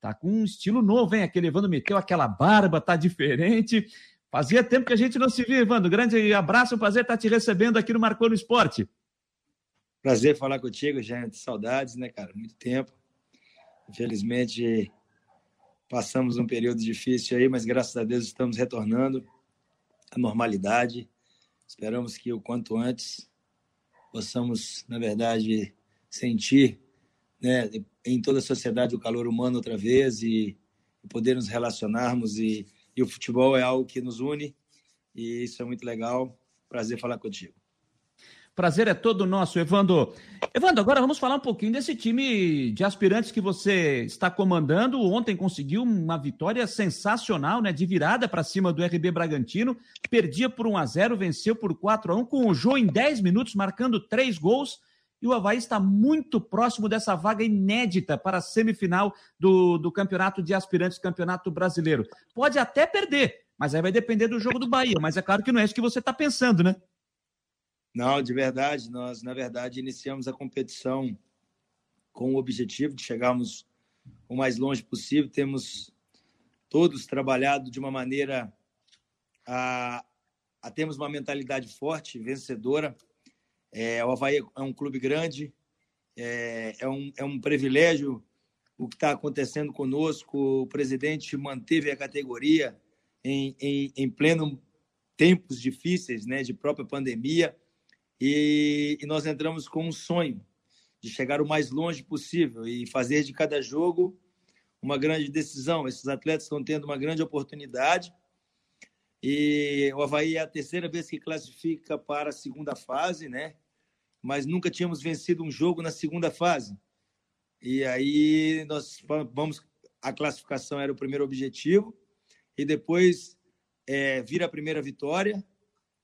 tá com um estilo novo, hein? Aquele Evando meteu aquela barba, tá diferente. Fazia tempo que a gente não se via, Evando. Grande abraço, um prazer estar te recebendo aqui no Marcou no Esporte. Prazer falar contigo, gente. Saudades, né, cara? Muito tempo. Infelizmente, Passamos um período difícil aí, mas graças a Deus estamos retornando à normalidade. Esperamos que o quanto antes possamos, na verdade, sentir né, em toda a sociedade o calor humano outra vez e, e poder nos relacionarmos. E, e o futebol é algo que nos une e isso é muito legal. Prazer falar contigo. Prazer é todo nosso, Evandro. Evandro, agora vamos falar um pouquinho desse time de aspirantes que você está comandando. Ontem conseguiu uma vitória sensacional, né? De virada para cima do RB Bragantino. Perdia por 1 a 0 venceu por 4 a 1 com o Jô em 10 minutos, marcando três gols. e o Havaí está muito próximo dessa vaga inédita para a semifinal do, do campeonato de aspirantes, campeonato brasileiro. Pode até perder, mas aí vai depender do jogo do Bahia. Mas é claro que não é isso que você está pensando, né? Não, de verdade, nós, na verdade, iniciamos a competição com o objetivo de chegarmos o mais longe possível. Temos todos trabalhado de uma maneira a, a termos uma mentalidade forte, vencedora. É, o Havaí é um clube grande, é, é, um, é um privilégio o que está acontecendo conosco. O presidente manteve a categoria em, em, em pleno tempos difíceis, né, de própria pandemia, e, e nós entramos com um sonho de chegar o mais longe possível e fazer de cada jogo uma grande decisão. Esses atletas estão tendo uma grande oportunidade. E o Havaí é a terceira vez que classifica para a segunda fase, né? Mas nunca tínhamos vencido um jogo na segunda fase. E aí nós vamos. A classificação era o primeiro objetivo. E depois é, vira a primeira vitória.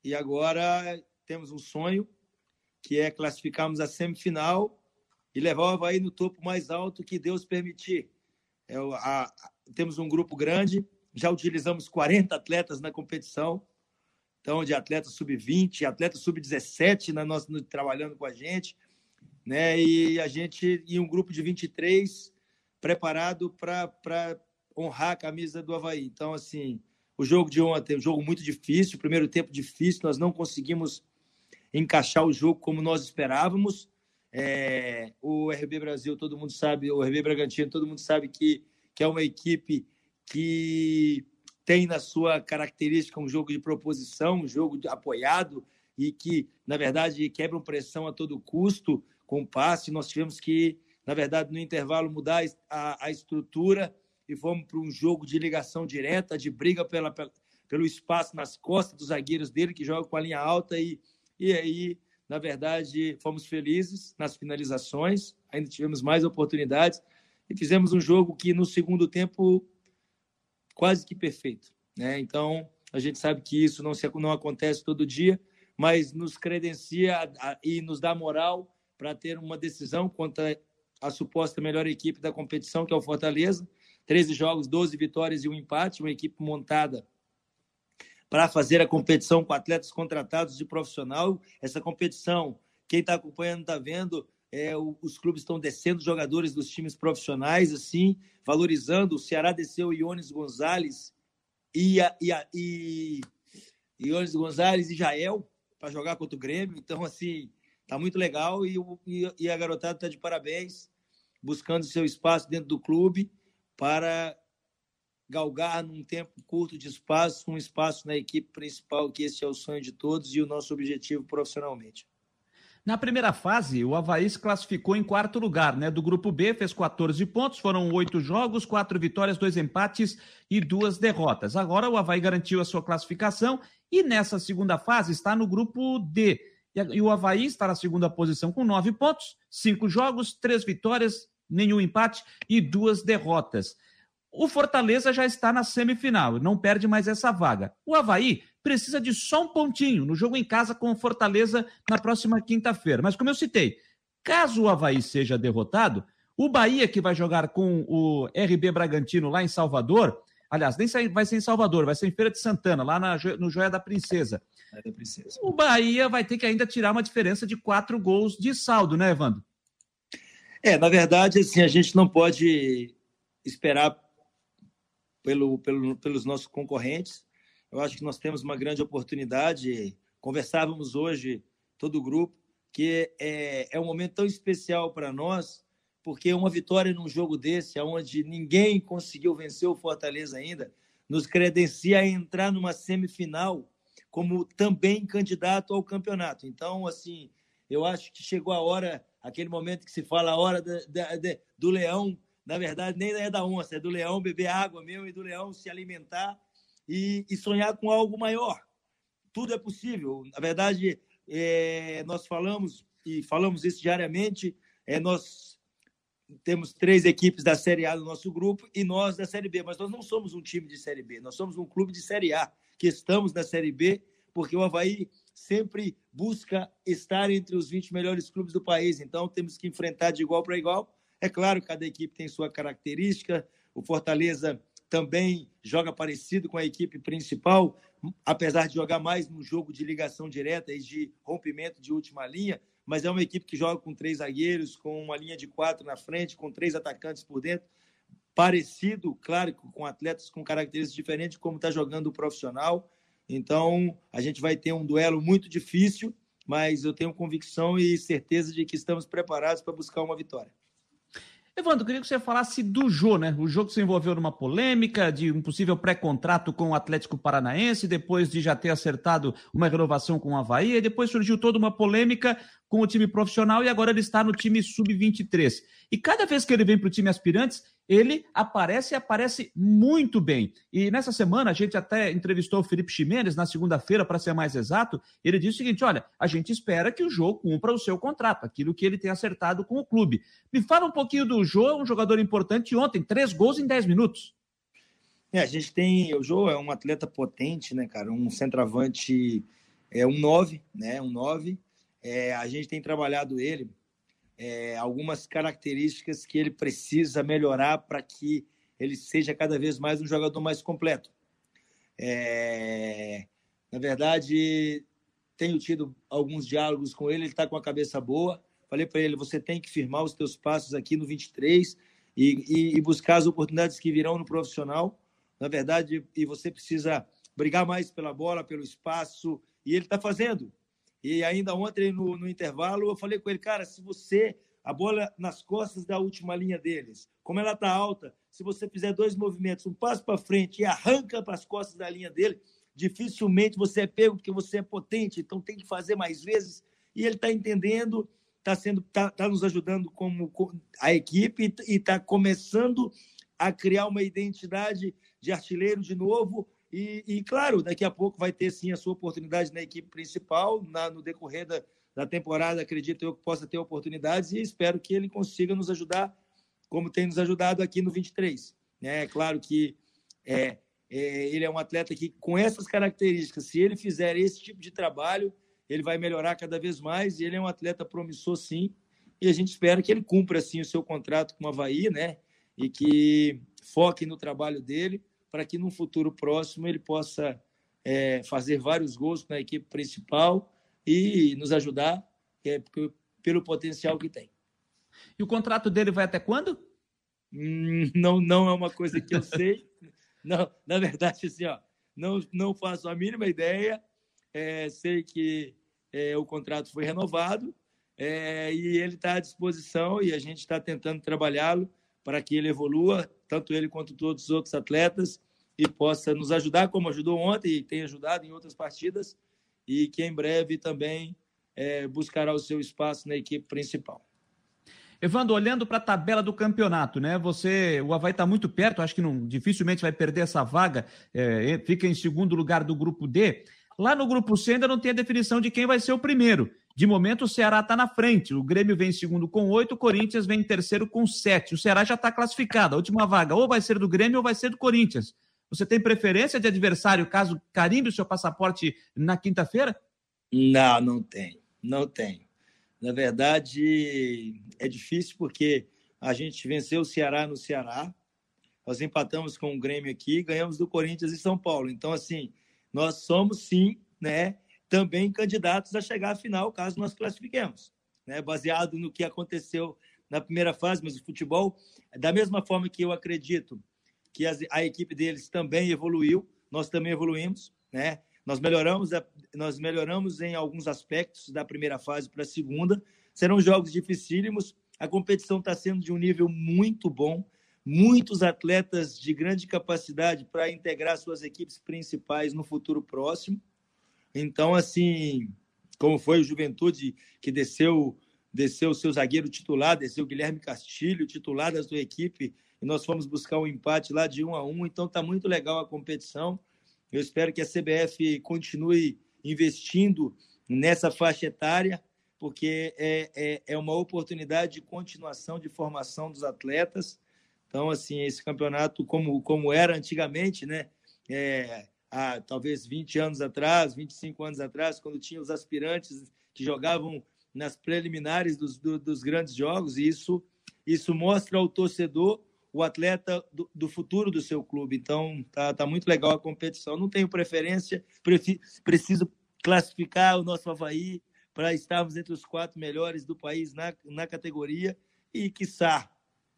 E agora temos um sonho, que é classificarmos a semifinal e levar o Havaí no topo mais alto que Deus permitir. É, a, a, temos um grupo grande, já utilizamos 40 atletas na competição, então de atletas sub-20, atletas sub-17 na nossa, no, trabalhando com a gente, né? E a gente e um grupo de 23 preparado para honrar a camisa do Havaí. Então, assim, o jogo de ontem, um jogo muito difícil, primeiro tempo difícil, nós não conseguimos encaixar o jogo como nós esperávamos. É, o RB Brasil, todo mundo sabe, o RB Bragantino, todo mundo sabe que, que é uma equipe que tem na sua característica um jogo de proposição, um jogo de, apoiado e que, na verdade, quebram pressão a todo custo com passe. Nós tivemos que, na verdade, no intervalo mudar a, a estrutura e fomos para um jogo de ligação direta, de briga pela, pela, pelo espaço nas costas dos zagueiros dele, que jogam com a linha alta e, e aí na verdade, fomos felizes nas finalizações, ainda tivemos mais oportunidades e fizemos um jogo que no segundo tempo quase que perfeito, né? Então, a gente sabe que isso não, se, não acontece todo dia, mas nos credencia e nos dá moral para ter uma decisão contra a suposta melhor equipe da competição, que é o Fortaleza. 13 jogos, 12 vitórias e um empate, uma equipe montada para fazer a competição com atletas contratados de profissional. Essa competição, quem está acompanhando está vendo, é, os clubes estão descendo jogadores dos times profissionais, assim, valorizando. O Ceará desceu Iones Gonzalez e, a, e, a, e Iones Gonzalez e Jael para jogar contra o Grêmio. Então, assim, tá muito legal e, e, e a garotada está de parabéns, buscando seu espaço dentro do clube para galgar num tempo curto de espaço, um espaço na equipe principal, que esse é o sonho de todos e o nosso objetivo profissionalmente. Na primeira fase, o Havaí se classificou em quarto lugar, né? Do grupo B, fez 14 pontos, foram oito jogos, quatro vitórias, dois empates e duas derrotas. Agora o Havaí garantiu a sua classificação e nessa segunda fase está no grupo D. E o Havaí está na segunda posição com nove pontos, cinco jogos, três vitórias, nenhum empate e duas derrotas. O Fortaleza já está na semifinal, não perde mais essa vaga. O Havaí precisa de só um pontinho no jogo em casa com o Fortaleza na próxima quinta-feira. Mas, como eu citei, caso o Havaí seja derrotado, o Bahia, que vai jogar com o RB Bragantino lá em Salvador, aliás, nem vai ser em Salvador, vai ser em Feira de Santana, lá na, no Joia da Princesa. É da Princesa. O Bahia vai ter que ainda tirar uma diferença de quatro gols de saldo, né, Evandro? É, na verdade, assim, a gente não pode esperar pelo, pelo, pelos nossos concorrentes. Eu acho que nós temos uma grande oportunidade. Conversávamos hoje, todo o grupo, que é, é um momento tão especial para nós, porque uma vitória num jogo desse, onde ninguém conseguiu vencer o Fortaleza ainda, nos credencia a entrar numa semifinal como também candidato ao campeonato. Então, assim, eu acho que chegou a hora, aquele momento que se fala a hora do leão na verdade, nem é da onça, é do leão beber água mesmo e do leão se alimentar e, e sonhar com algo maior. Tudo é possível. Na verdade, é, nós falamos e falamos isso diariamente. É, nós temos três equipes da Série A no nosso grupo e nós da Série B, mas nós não somos um time de Série B, nós somos um clube de Série A, que estamos na Série B, porque o Havaí sempre busca estar entre os 20 melhores clubes do país. Então, temos que enfrentar de igual para igual. É claro, cada equipe tem sua característica. O Fortaleza também joga parecido com a equipe principal, apesar de jogar mais no jogo de ligação direta e de rompimento de última linha, mas é uma equipe que joga com três zagueiros, com uma linha de quatro na frente, com três atacantes por dentro, parecido, claro, com atletas com características diferentes, como está jogando o profissional. Então, a gente vai ter um duelo muito difícil, mas eu tenho convicção e certeza de que estamos preparados para buscar uma vitória. Evandro, queria que você falasse do Jô, né? O jogo se envolveu numa polêmica de um possível pré-contrato com o Atlético Paranaense, depois de já ter acertado uma renovação com o Havaí, e depois surgiu toda uma polêmica com o time profissional e agora ele está no time sub-23. E cada vez que ele vem para o time aspirantes, ele aparece e aparece muito bem. E nessa semana a gente até entrevistou o Felipe Ximenes na segunda-feira, para ser mais exato. Ele disse o seguinte: olha, a gente espera que o jogo cumpra o seu contrato, aquilo que ele tem acertado com o clube. Me fala um pouquinho do Jô, um jogador importante ontem, três gols em dez minutos. É, a gente tem. O Jô é um atleta potente, né, cara? Um centroavante, é um nove, né? Um nove é, a gente tem trabalhado ele é, algumas características que ele precisa melhorar para que ele seja cada vez mais um jogador mais completo. É, na verdade, tenho tido alguns diálogos com ele, ele está com a cabeça boa. Falei para ele: você tem que firmar os teus passos aqui no 23 e, e, e buscar as oportunidades que virão no profissional. Na verdade, e você precisa brigar mais pela bola, pelo espaço, e ele está fazendo. E ainda ontem, no, no intervalo, eu falei com ele, cara, se você, a bola nas costas da última linha deles, como ela está alta, se você fizer dois movimentos, um passo para frente e arranca para as costas da linha dele, dificilmente você é pego porque você é potente, então tem que fazer mais vezes. E ele está entendendo, está sendo, tá, tá nos ajudando como a equipe e está começando a criar uma identidade de artilheiro de novo e, e, claro, daqui a pouco vai ter sim a sua oportunidade na equipe principal, na, no decorrer da, da temporada, acredito eu que possa ter oportunidades e espero que ele consiga nos ajudar, como tem nos ajudado aqui no 23. Né? É claro que é, é, ele é um atleta que, com essas características, se ele fizer esse tipo de trabalho, ele vai melhorar cada vez mais e ele é um atleta promissor, sim. E a gente espera que ele cumpra, assim, o seu contrato com o Havaí, né? E que foque no trabalho dele para que no futuro próximo ele possa é, fazer vários gols na equipe principal e nos ajudar é, pelo potencial que tem. E o contrato dele vai até quando? Hum, não, não é uma coisa que eu sei. não, na verdade, assim, ó, não, não faço a mínima ideia. É, sei que é, o contrato foi renovado é, e ele está à disposição e a gente está tentando trabalhá-lo para que ele evolua, tanto ele quanto todos os outros atletas, e possa nos ajudar, como ajudou ontem e tem ajudado em outras partidas, e que em breve também é, buscará o seu espaço na equipe principal. Evandro, olhando para a tabela do campeonato, né? Você, o Havaí está muito perto, acho que não, dificilmente vai perder essa vaga, é, fica em segundo lugar do grupo D. Lá no grupo C ainda não tem a definição de quem vai ser o primeiro. De momento, o Ceará está na frente. O Grêmio vem em segundo com oito, o Corinthians vem em terceiro com sete. O Ceará já está classificado. A última vaga ou vai ser do Grêmio ou vai ser do Corinthians. Você tem preferência de adversário caso carimbe o seu passaporte na quinta-feira? Não, não tenho. Não tenho. Na verdade, é difícil porque a gente venceu o Ceará no Ceará, nós empatamos com o Grêmio aqui, ganhamos do Corinthians e São Paulo. Então, assim, nós somos sim, né, também candidatos a chegar à final, caso nós classifiquemos, né, baseado no que aconteceu na primeira fase, mas o futebol, da mesma forma que eu acredito que a, a equipe deles também evoluiu, nós também evoluímos, né? Nós melhoramos, nós melhoramos em alguns aspectos da primeira fase para a segunda. Serão jogos dificílimos. A competição está sendo de um nível muito bom. Muitos atletas de grande capacidade para integrar suas equipes principais no futuro próximo. Então, assim, como foi o Juventude que desceu desceu o seu zagueiro titular, desceu o Guilherme Castilho, titular da sua equipe, e nós fomos buscar um empate lá de um a um. Então está muito legal a competição. Eu espero que a CBF continue investindo nessa faixa etária, porque é, é, é uma oportunidade de continuação de formação dos atletas. Então, assim, esse campeonato, como, como era antigamente, né? É, há talvez 20 anos atrás, 25 anos atrás, quando tinha os aspirantes que jogavam nas preliminares dos, do, dos grandes jogos, e isso, isso mostra ao torcedor o atleta do, do, futuro do seu clube. Então, tá, tá muito legal a competição. Não tenho preferência, preciso classificar o nosso Havaí para estarmos entre os quatro melhores do país na, na categoria e, quiçá,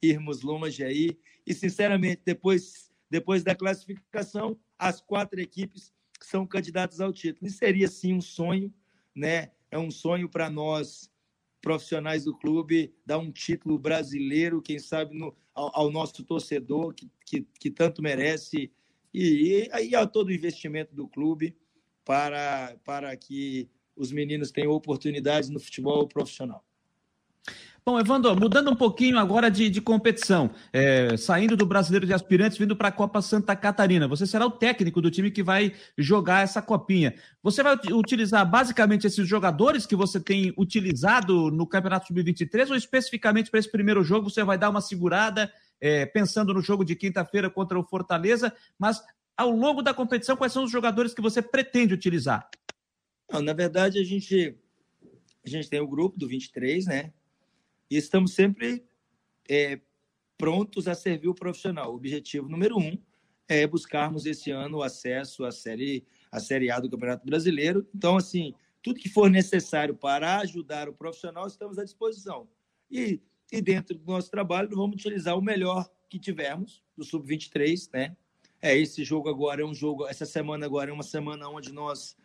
irmos longe aí. E, sinceramente, depois, depois da classificação, as quatro equipes são candidatas ao título. E seria, sim, um sonho, né? É um sonho para nós, profissionais do clube, dar um título brasileiro, quem sabe no, ao, ao nosso torcedor, que, que, que, tanto merece, e, e, e a todo o investimento do clube para, para que os meninos tenham oportunidades no futebol profissional. Bom, Evandro, mudando um pouquinho agora de, de competição, é, saindo do Brasileiro de Aspirantes, vindo para a Copa Santa Catarina. Você será o técnico do time que vai jogar essa copinha. Você vai utilizar basicamente esses jogadores que você tem utilizado no Campeonato Sub-23 ou especificamente para esse primeiro jogo você vai dar uma segurada, é, pensando no jogo de quinta-feira contra o Fortaleza, mas ao longo da competição, quais são os jogadores que você pretende utilizar? Não, na verdade, a gente, a gente tem o grupo do 23, né? E estamos sempre é, prontos a servir o profissional. O objetivo número um é buscarmos esse ano o acesso à série, à série A do Campeonato Brasileiro. Então, assim, tudo que for necessário para ajudar o profissional, estamos à disposição. E, e dentro do nosso trabalho, vamos utilizar o melhor que tivermos do Sub-23, né? É, esse jogo agora é um jogo, essa semana agora é uma semana onde nós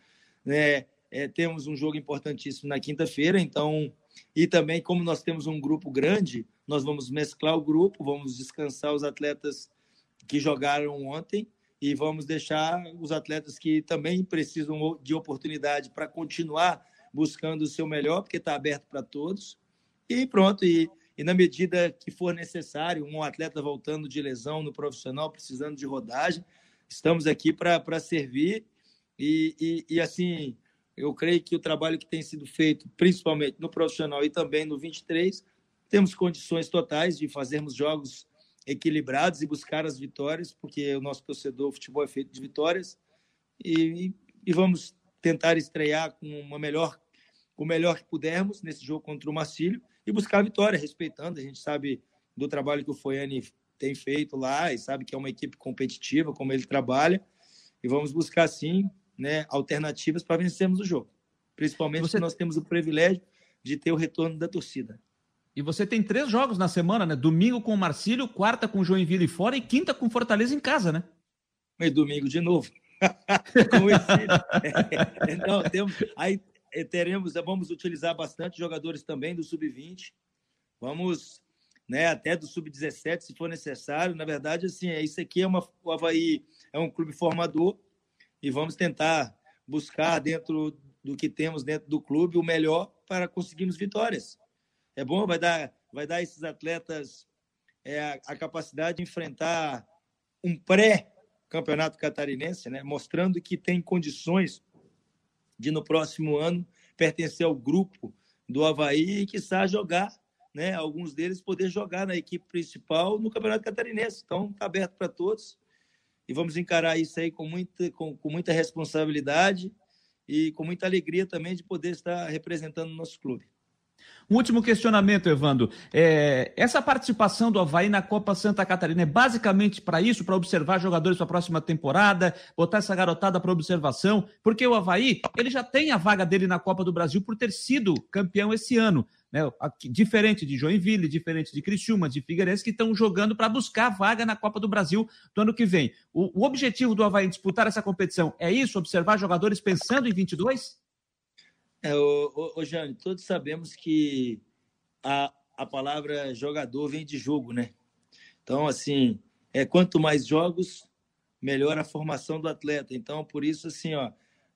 né, é, temos um jogo importantíssimo na quinta-feira, então e também, como nós temos um grupo grande, nós vamos mesclar o grupo, vamos descansar os atletas que jogaram ontem e vamos deixar os atletas que também precisam de oportunidade para continuar buscando o seu melhor, porque está aberto para todos. E pronto, e, e na medida que for necessário, um atleta voltando de lesão no profissional, precisando de rodagem, estamos aqui para servir. E, e, e assim, eu creio que o trabalho que tem sido feito, principalmente no profissional e também no 23, temos condições totais de fazermos jogos equilibrados e buscar as vitórias, porque o nosso torcedor, o futebol é feito de vitórias, e, e vamos tentar estrear com uma melhor, o melhor que pudermos nesse jogo contra o Marcílio e buscar a vitória, respeitando. A gente sabe do trabalho que o Foiane tem feito lá e sabe que é uma equipe competitiva, como ele trabalha, e vamos buscar sim né, alternativas para vencermos o jogo. Principalmente você... nós temos o privilégio de ter o retorno da torcida. E você tem três jogos na semana, né? Domingo com o Marcílio, quarta com o Joinville fora e quinta com Fortaleza em casa, né? E domingo de novo. com esse... Não, temos... Aí eh, teremos, vamos utilizar bastante jogadores também do sub-20. Vamos, né, até do sub-17, se for necessário. Na verdade, assim, é isso aqui é uma o Havaí é um clube formador e vamos tentar buscar dentro do que temos dentro do clube o melhor para conseguirmos vitórias. É bom, vai dar, vai dar esses atletas é, a, a capacidade de enfrentar um pré-campeonato catarinense, né? mostrando que tem condições de, no próximo ano, pertencer ao grupo do Havaí e, quiçá, jogar, né? alguns deles poder jogar na equipe principal no Campeonato Catarinense. Então, está aberto para todos e vamos encarar isso aí com muita, com, com muita responsabilidade e com muita alegria também de poder estar representando o nosso clube. Um último questionamento, Evandro. É, essa participação do Havaí na Copa Santa Catarina é basicamente para isso, para observar jogadores para a próxima temporada, botar essa garotada para observação, porque o Havaí ele já tem a vaga dele na Copa do Brasil por ter sido campeão esse ano. Né? Diferente de Joinville, diferente de Criciúma, de Figueirense, que estão jogando para buscar vaga na Copa do Brasil do ano que vem. O, o objetivo do Havaí disputar essa competição é isso? Observar jogadores pensando em 22? É, o, o, o Jane, todos sabemos que a, a palavra jogador vem de jogo, né? Então, assim, é quanto mais jogos, melhor a formação do atleta. Então, por isso, assim, ó,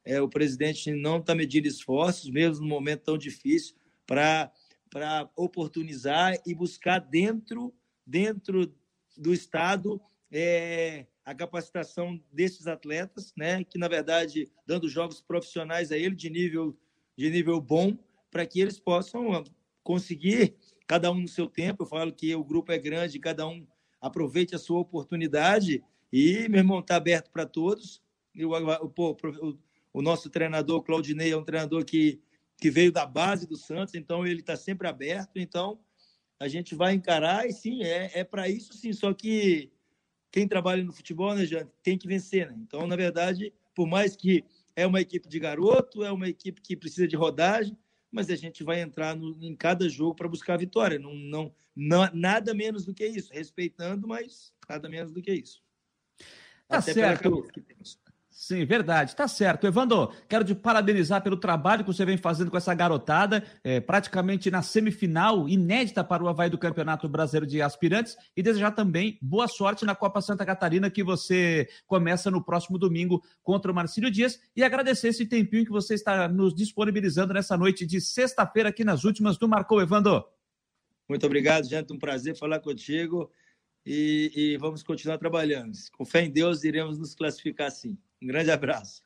é, o presidente não está medindo esforços, mesmo no momento tão difícil, para para oportunizar e buscar dentro, dentro do Estado é, a capacitação desses atletas, né, que na verdade dando jogos profissionais a ele de nível de nível bom, para que eles possam conseguir cada um no seu tempo. Eu falo que o grupo é grande, cada um aproveite a sua oportunidade e meu irmão está aberto para todos E o, o, o, o nosso treinador, Claudinei, é um treinador que, que veio da base do Santos, então ele está sempre aberto. Então a gente vai encarar e sim, é, é para isso sim. Só que quem trabalha no futebol, né, já tem que vencer, né? Então, na verdade, por mais que é uma equipe de garoto, é uma equipe que precisa de rodagem, mas a gente vai entrar no, em cada jogo para buscar a vitória. Não, não, não, nada menos do que isso. Respeitando, mas nada menos do que isso. Tá Até certo. Sim, verdade, tá certo. Evandro, quero te parabenizar pelo trabalho que você vem fazendo com essa garotada, é, praticamente na semifinal, inédita para o Havaí do Campeonato Brasileiro de Aspirantes, e desejar também boa sorte na Copa Santa Catarina, que você começa no próximo domingo contra o Marcílio Dias, e agradecer esse tempinho que você está nos disponibilizando nessa noite de sexta-feira aqui nas últimas do Marcou, Evandro. Muito obrigado, gente, um prazer falar contigo, e, e vamos continuar trabalhando. Com fé em Deus, iremos nos classificar sim. Um grande abraço.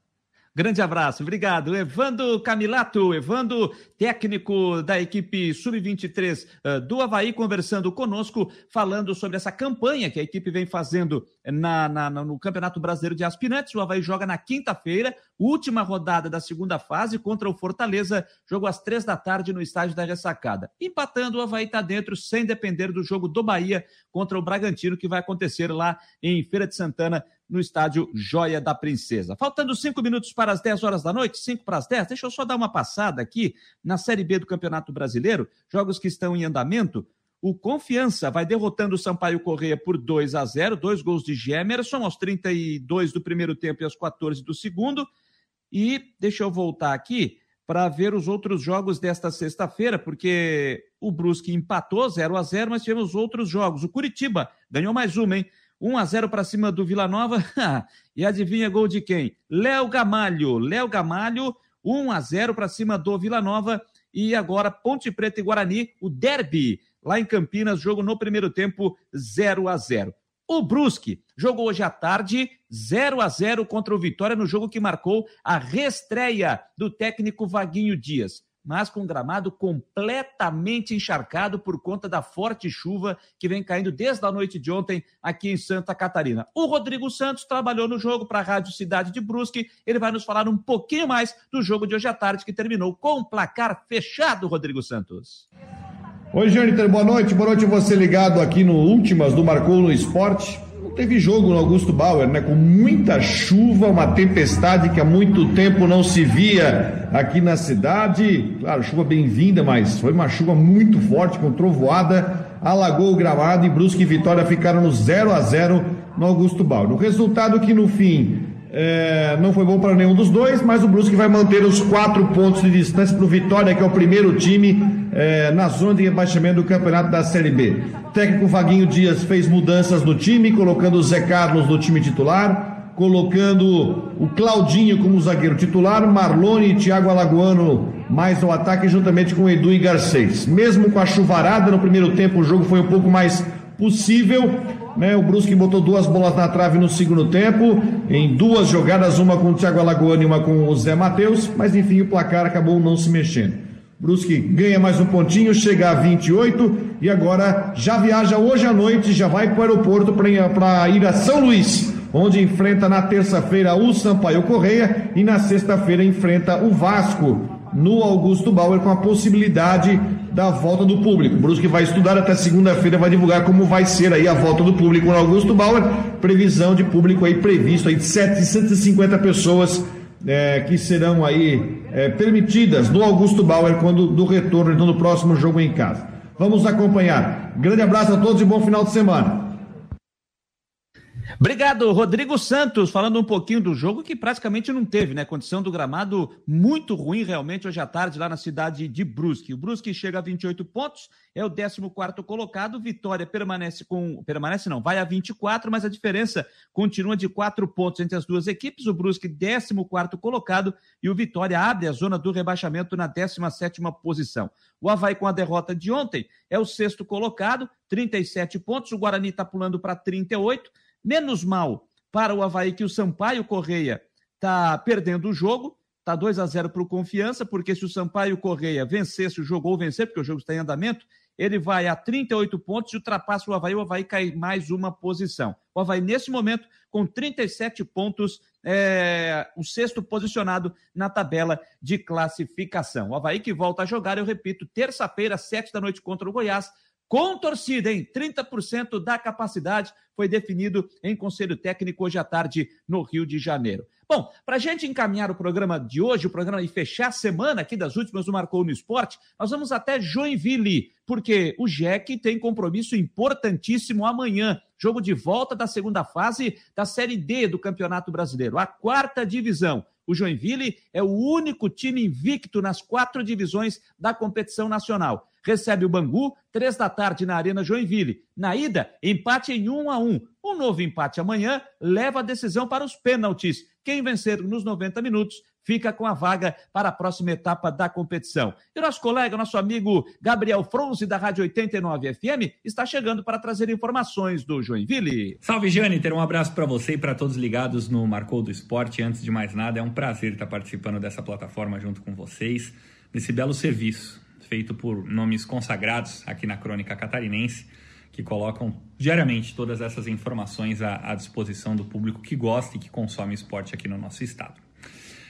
Grande abraço, obrigado. Evando Camilato, Evando, técnico da equipe Sub-23 uh, eh, do Havaí, conversando conosco, falando sobre essa campanha que a equipe vem fazendo na, na, no Campeonato Brasileiro de Aspirantes. O Havaí joga na quinta-feira, última rodada da segunda fase contra o Fortaleza, jogo às três da tarde no estádio da Ressacada. Empatando, o Havaí está dentro, sem depender do jogo do Bahia contra o Bragantino, que vai acontecer lá em Feira de Santana no estádio Joia da Princesa. Faltando cinco minutos para as 10 horas da noite, cinco para as 10, deixa eu só dar uma passada aqui na Série B do Campeonato Brasileiro, jogos que estão em andamento. O Confiança vai derrotando o Sampaio Correia por 2 a 0, dois gols de Gemerson aos 32 do primeiro tempo e aos 14 do segundo. E deixa eu voltar aqui para ver os outros jogos desta sexta-feira, porque o Brusque empatou 0 a 0, mas tivemos outros jogos. O Curitiba ganhou mais uma, hein? 1 a 0 para cima do Vila Nova. e adivinha gol de quem? Léo Gamalho. Léo Gamalho, 1 a 0 para cima do Vila Nova. E agora Ponte Preta e Guarani, o derby lá em Campinas, jogo no primeiro tempo 0 a 0. O Brusque jogou hoje à tarde 0 a 0 contra o Vitória no jogo que marcou a reestreia do técnico Vaguinho Dias mas com gramado completamente encharcado por conta da forte chuva que vem caindo desde a noite de ontem aqui em Santa Catarina. O Rodrigo Santos trabalhou no jogo para a Rádio Cidade de Brusque. Ele vai nos falar um pouquinho mais do jogo de hoje à tarde, que terminou com placar fechado, Rodrigo Santos. Oi, Jâniter, boa noite. Boa noite você ligado aqui no Últimas do Marcou no Esporte. Teve jogo no Augusto Bauer, né? Com muita chuva, uma tempestade que há muito tempo não se via aqui na cidade. Claro, chuva bem-vinda, mas foi uma chuva muito forte, com trovoada, alagou o gramado e Brusque e Vitória ficaram no 0 a 0 no Augusto Bauer. O resultado que no fim é, não foi bom para nenhum dos dois, mas o Brusque vai manter os quatro pontos de distância para o Vitória, que é o primeiro time é, na zona de rebaixamento do campeonato da Série B. O técnico Vaguinho Dias fez mudanças no time, colocando o Zé Carlos no time titular, colocando o Claudinho como zagueiro titular, Marlone e Thiago Alagoano mais no ataque, juntamente com Edu e Garcês. Mesmo com a chuvarada no primeiro tempo, o jogo foi um pouco mais possível. Né? O Brusque botou duas bolas na trave no segundo tempo, em duas jogadas, uma com o Thiago Alagoano e uma com o Zé Matheus, mas enfim o placar acabou não se mexendo. Brusque ganha mais um pontinho, chega a 28 e agora já viaja hoje à noite, já vai para o aeroporto para ir a São Luís, onde enfrenta na terça-feira o Sampaio Correia e na sexta-feira enfrenta o Vasco no Augusto Bauer com a possibilidade da volta do público. O Brusque vai estudar até segunda-feira, vai divulgar como vai ser aí a volta do público no Augusto Bauer. Previsão de público aí previsto aí de 750 pessoas é, que serão aí é, permitidas no Augusto Bauer quando do retorno, então, do próximo jogo em casa. Vamos acompanhar. Grande abraço a todos e bom final de semana. Obrigado, Rodrigo Santos, falando um pouquinho do jogo que praticamente não teve, né? Condição do gramado muito ruim realmente hoje à tarde lá na cidade de Brusque. O Brusque chega a 28 pontos, é o 14 colocado, Vitória permanece com permanece não, vai a 24, mas a diferença continua de quatro pontos entre as duas equipes. O Brusque 14 colocado e o Vitória abre a zona do rebaixamento na 17 posição. O Havaí com a derrota de ontem é o sexto colocado, 37 pontos, o Guarani está pulando para 38 Menos mal para o Havaí que o Sampaio Correia está perdendo o jogo, está 2 a 0 para o Confiança, porque se o Sampaio Correia vencesse o jogo ou vencer, porque o jogo está em andamento, ele vai a 38 pontos e ultrapassa o Havaí. O Havaí cai mais uma posição. O Havaí, nesse momento, com 37 pontos, é o sexto posicionado na tabela de classificação. O Havaí que volta a jogar, eu repito, terça-feira, sete da noite contra o Goiás com torcida, em 30% da capacidade, foi definido em conselho técnico hoje à tarde no Rio de Janeiro. Bom, para a gente encaminhar o programa de hoje, o programa e fechar a semana aqui das últimas do Marcou no Esporte, nós vamos até Joinville, porque o Jack tem compromisso importantíssimo amanhã. Jogo de volta da segunda fase da Série D do Campeonato Brasileiro, a quarta divisão. O Joinville é o único time invicto nas quatro divisões da competição nacional recebe o Bangu, três da tarde na Arena Joinville. Na ida, empate em um a um. Um novo empate amanhã leva a decisão para os pênaltis. Quem vencer nos 90 minutos fica com a vaga para a próxima etapa da competição. E nosso colega, nosso amigo Gabriel Fronze, da Rádio 89 FM, está chegando para trazer informações do Joinville. Salve, Jâniter. Um abraço para você e para todos ligados no Marcou do Esporte. Antes de mais nada, é um prazer estar participando dessa plataforma junto com vocês, nesse belo serviço feito por nomes consagrados aqui na crônica catarinense, que colocam diariamente todas essas informações à, à disposição do público que gosta e que consome esporte aqui no nosso estado.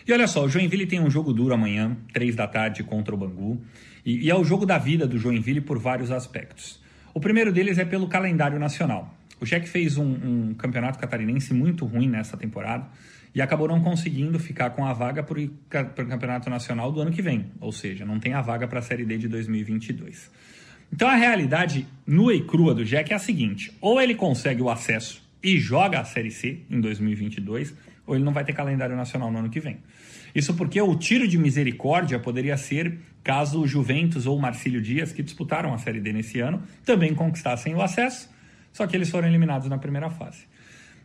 E olha só, o Joinville tem um jogo duro amanhã, três da tarde, contra o Bangu, e, e é o jogo da vida do Joinville por vários aspectos. O primeiro deles é pelo calendário nacional. O Jack fez um, um campeonato catarinense muito ruim nessa temporada, e acabou não conseguindo ficar com a vaga para o Campeonato Nacional do ano que vem, ou seja, não tem a vaga para a Série D de 2022. Então a realidade nua e crua do Jack é a seguinte: ou ele consegue o acesso e joga a Série C em 2022, ou ele não vai ter calendário nacional no ano que vem. Isso porque o tiro de misericórdia poderia ser caso o Juventus ou o Marcílio Dias, que disputaram a Série D nesse ano, também conquistassem o acesso, só que eles foram eliminados na primeira fase.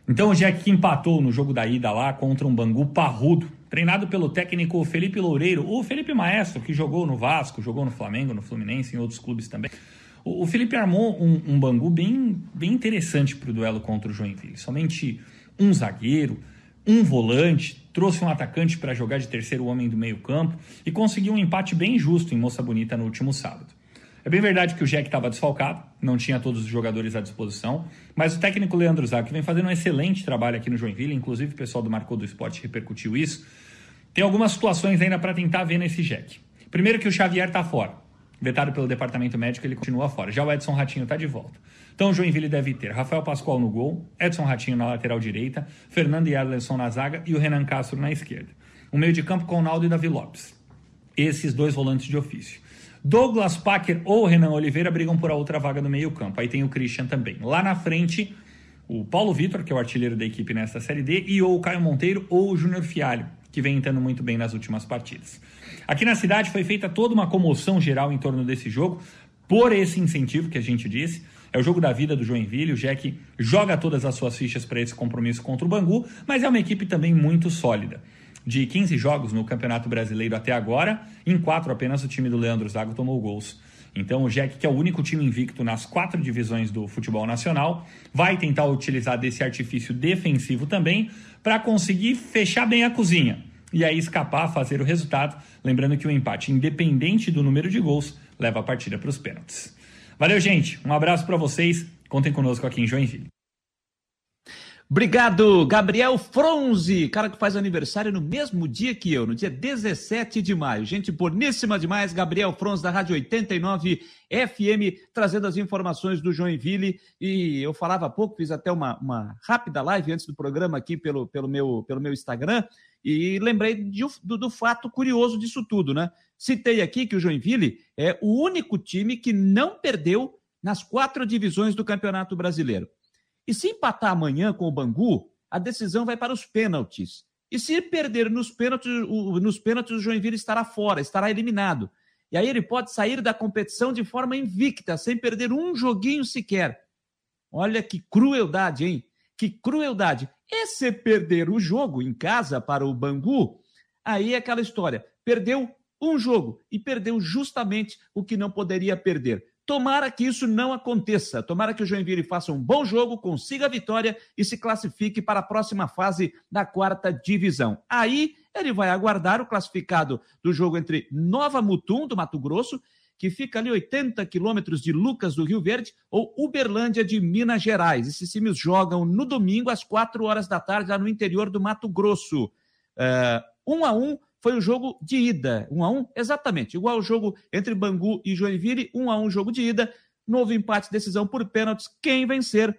Então o Jack empatou no jogo da ida lá contra um Bangu parrudo, treinado pelo técnico Felipe Loureiro, o Felipe Maestro, que jogou no Vasco, jogou no Flamengo, no Fluminense, em outros clubes também. O, o Felipe armou um, um, Bangu bem, bem interessante para o duelo contra o Joinville. Somente um zagueiro, um volante, trouxe um atacante para jogar de terceiro homem do meio campo e conseguiu um empate bem justo em Moça Bonita no último sábado. É bem verdade que o Jack estava desfalcado, não tinha todos os jogadores à disposição, mas o técnico Leandro Zac vem fazendo um excelente trabalho aqui no Joinville, inclusive o pessoal do Marcou do Esporte repercutiu isso. Tem algumas situações ainda para tentar ver nesse Jack. Primeiro que o Xavier está fora, vetado pelo departamento médico, ele continua fora. Já o Edson Ratinho está de volta. Então o Joinville deve ter Rafael Pascoal no gol, Edson Ratinho na lateral direita, Fernando e Erlenson na zaga e o Renan Castro na esquerda. O meio de campo com o Naldo e Davi Lopes. Esses dois volantes de ofício. Douglas Packer ou Renan Oliveira brigam por a outra vaga no meio-campo. Aí tem o Christian também. Lá na frente, o Paulo Vitor, que é o artilheiro da equipe nesta Série D, e ou o Caio Monteiro ou o Júnior Fialho, que vem entrando muito bem nas últimas partidas. Aqui na cidade foi feita toda uma comoção geral em torno desse jogo, por esse incentivo que a gente disse. É o jogo da vida do Joinville. O Jack joga todas as suas fichas para esse compromisso contra o Bangu, mas é uma equipe também muito sólida de 15 jogos no Campeonato Brasileiro até agora, em quatro apenas o time do Leandro Zago tomou gols. Então o Jack, que é o único time invicto nas quatro divisões do futebol nacional, vai tentar utilizar desse artifício defensivo também para conseguir fechar bem a cozinha e aí escapar, fazer o resultado. Lembrando que o empate, independente do número de gols, leva a partida para os pênaltis. Valeu, gente. Um abraço para vocês. Contem conosco aqui em Joinville. Obrigado, Gabriel Fronzi, cara que faz aniversário no mesmo dia que eu, no dia 17 de maio. Gente boníssima demais, Gabriel Fronzi da Rádio 89 FM, trazendo as informações do Joinville. E eu falava há pouco, fiz até uma, uma rápida live antes do programa aqui pelo, pelo, meu, pelo meu Instagram, e lembrei de, do, do fato curioso disso tudo, né? Citei aqui que o Joinville é o único time que não perdeu nas quatro divisões do Campeonato Brasileiro. E se empatar amanhã com o Bangu, a decisão vai para os pênaltis. E se perder nos pênaltis, o, nos pênaltis, o Joinville estará fora, estará eliminado. E aí ele pode sair da competição de forma invicta, sem perder um joguinho sequer. Olha que crueldade, hein? Que crueldade. E se perder o jogo em casa para o Bangu, aí é aquela história. Perdeu um jogo e perdeu justamente o que não poderia perder. Tomara que isso não aconteça. Tomara que o Joinville faça um bom jogo, consiga a vitória e se classifique para a próxima fase da quarta divisão. Aí ele vai aguardar o classificado do jogo entre Nova Mutum, do Mato Grosso, que fica ali 80 quilômetros de Lucas do Rio Verde, ou Uberlândia de Minas Gerais. Esses times jogam no domingo às 4 horas da tarde, lá no interior do Mato Grosso. Uh, um a um foi o jogo de ida. Um a um, exatamente. Igual o jogo entre Bangu e Joinville, um a um jogo de ida. Novo empate, decisão por pênaltis. Quem vencer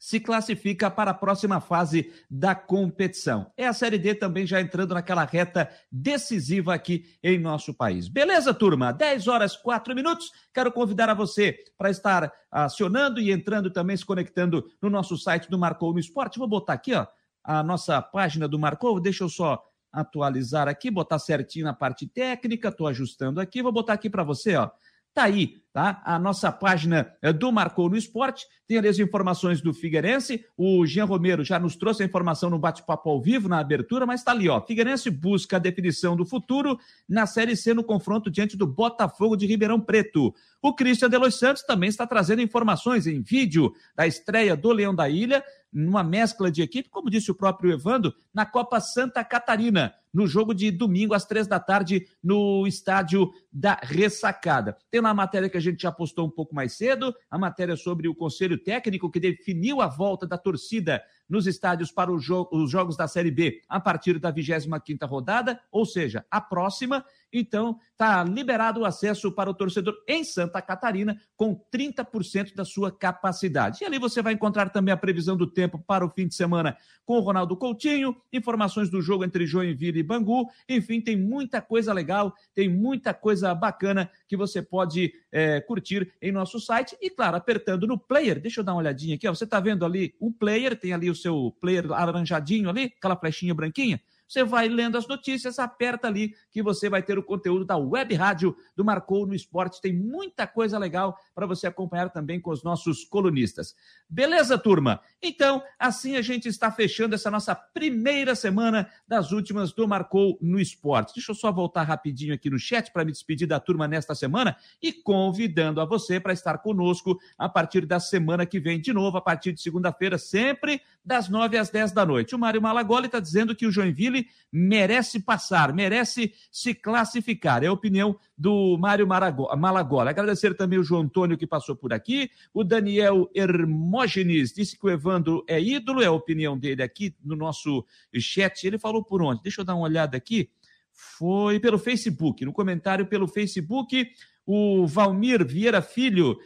se classifica para a próxima fase da competição. É a Série D também já entrando naquela reta decisiva aqui em nosso país. Beleza, turma? 10 horas 4 minutos. Quero convidar a você para estar acionando e entrando também, se conectando no nosso site do Marcou no Esporte. Vou botar aqui, ó, a nossa página do Marcou. Deixa eu só atualizar aqui, botar certinho na parte técnica. Estou ajustando aqui. Vou botar aqui para você, ó. Tá aí, tá? A nossa página eh, do Marcou no Esporte. Tem ali as informações do Figueirense. O Jean Romero já nos trouxe a informação no bate-papo ao vivo, na abertura, mas está ali, ó. Figueirense busca a definição do futuro na Série C no confronto diante do Botafogo de Ribeirão Preto. O Christian de Los Santos também está trazendo informações em vídeo da estreia do Leão da Ilha, numa mescla de equipe, como disse o próprio Evando, na Copa Santa Catarina no jogo de domingo às três da tarde no estádio da Ressacada. Tem lá a matéria que a gente já postou um pouco mais cedo, a matéria sobre o conselho técnico que definiu a volta da torcida nos estádios para os jogos da Série B a partir da 25ª rodada, ou seja, a próxima. Então, está liberado o acesso para o torcedor em Santa Catarina com 30% da sua capacidade. E ali você vai encontrar também a previsão do tempo para o fim de semana com o Ronaldo Coutinho, informações do jogo entre Joinville e Bangu. Enfim, tem muita coisa legal, tem muita coisa bacana que você pode é, curtir em nosso site. E, claro, apertando no player, deixa eu dar uma olhadinha aqui. Ó, você está vendo ali o player, tem ali o seu player alaranjadinho ali, aquela flechinha branquinha. Você vai lendo as notícias, aperta ali que você vai ter o conteúdo da web rádio do Marcou no Esporte. Tem muita coisa legal para você acompanhar também com os nossos colunistas. Beleza, turma? Então, assim a gente está fechando essa nossa primeira semana das últimas do Marcou no Esporte. Deixa eu só voltar rapidinho aqui no chat para me despedir da turma nesta semana e convidando a você para estar conosco a partir da semana que vem, de novo, a partir de segunda-feira, sempre das nove às dez da noite. O Mário Malagoli está dizendo que o Joinville merece passar, merece se classificar. É a opinião do Mário Malagoli. Agradecer também o João Antônio que passou por aqui. O Daniel Hermógenes disse que o Evandro é ídolo, é a opinião dele aqui no nosso chat. Ele falou por onde? Deixa eu dar uma olhada aqui. Foi pelo Facebook, no comentário pelo Facebook, o Valmir Vieira Filho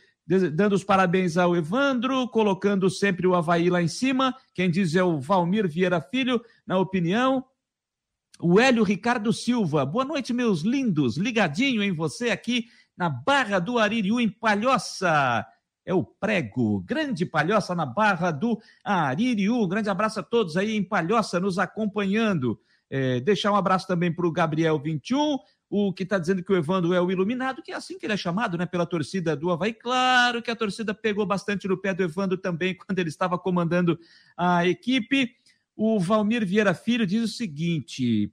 dando os parabéns ao Evandro, colocando sempre o Havaí lá em cima. Quem diz é o Valmir Vieira Filho, na opinião. O Hélio Ricardo Silva, boa noite, meus lindos, ligadinho em você aqui na Barra do Aririu, em Palhoça. É o prego, grande Palhoça na Barra do Aririu. Grande abraço a todos aí em Palhoça nos acompanhando. É, deixar um abraço também para o Gabriel 21, o que está dizendo que o Evandro é o iluminado, que é assim que ele é chamado, né, pela torcida do Havaí. Claro que a torcida pegou bastante no pé do Evandro também quando ele estava comandando a equipe. O Valmir Vieira Filho diz o seguinte: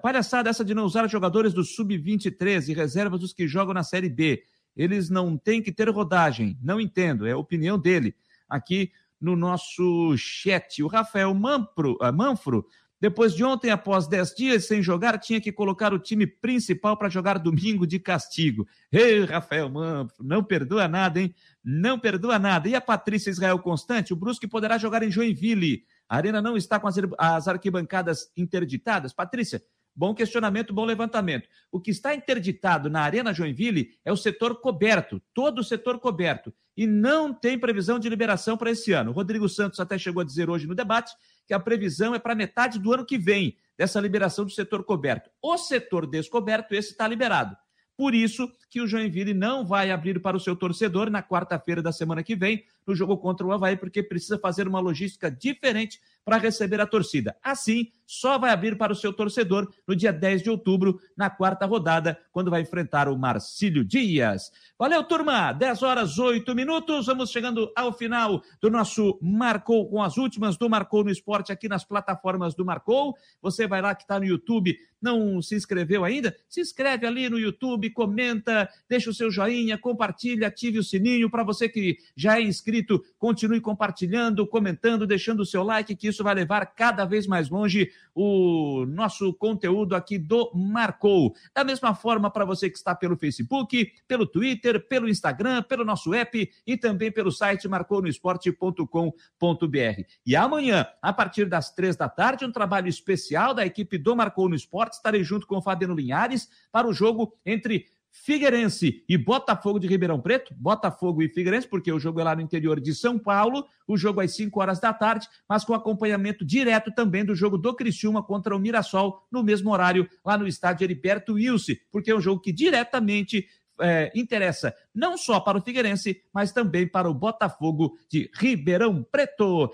palhaçada essa de não usar jogadores do Sub-23 e reservas dos que jogam na Série B. Eles não têm que ter rodagem. Não entendo, é a opinião dele aqui no nosso chat. O Rafael Manfro, uh, Manfro depois de ontem, após 10 dias sem jogar, tinha que colocar o time principal para jogar domingo de castigo. Ei, Rafael Manfro, não perdoa nada, hein? Não perdoa nada. E a Patrícia Israel Constante? O Brusque poderá jogar em Joinville. A Arena não está com as arquibancadas interditadas. Patrícia, Bom questionamento, bom levantamento. O que está interditado na Arena Joinville é o setor coberto, todo o setor coberto, e não tem previsão de liberação para esse ano. O Rodrigo Santos até chegou a dizer hoje no debate que a previsão é para metade do ano que vem dessa liberação do setor coberto. O setor descoberto, esse está liberado. Por isso que o Joinville não vai abrir para o seu torcedor na quarta-feira da semana que vem, no jogo contra o Havaí, porque precisa fazer uma logística diferente para receber a torcida. Assim, só vai abrir para o seu torcedor no dia 10 de outubro, na quarta rodada, quando vai enfrentar o Marcílio Dias. Valeu, turma! 10 horas 8 minutos. Vamos chegando ao final do nosso Marcou com as últimas do Marcou no Esporte aqui nas plataformas do Marcou. Você vai lá que está no YouTube, não se inscreveu ainda? Se inscreve ali no YouTube, comenta, deixa o seu joinha, compartilha, ative o sininho. Para você que já é inscrito, continue compartilhando, comentando, deixando o seu like, que isso vai levar cada vez mais longe o nosso conteúdo aqui do Marcou. Da mesma forma, para você que está pelo Facebook, pelo Twitter, pelo Instagram, pelo nosso app e também pelo site marconosport.com.br. E amanhã, a partir das três da tarde, um trabalho especial da equipe do Marcou no Esporte. Estarei junto com o Fabiano Linhares para o jogo entre Figueirense e Botafogo de Ribeirão Preto, Botafogo e Figueirense, porque o jogo é lá no interior de São Paulo, o jogo às 5 horas da tarde, mas com acompanhamento direto também do jogo do Criciúma contra o Mirassol, no mesmo horário, lá no estádio Heriberto Wilson, porque é um jogo que diretamente é, interessa não só para o Figueirense, mas também para o Botafogo de Ribeirão Preto.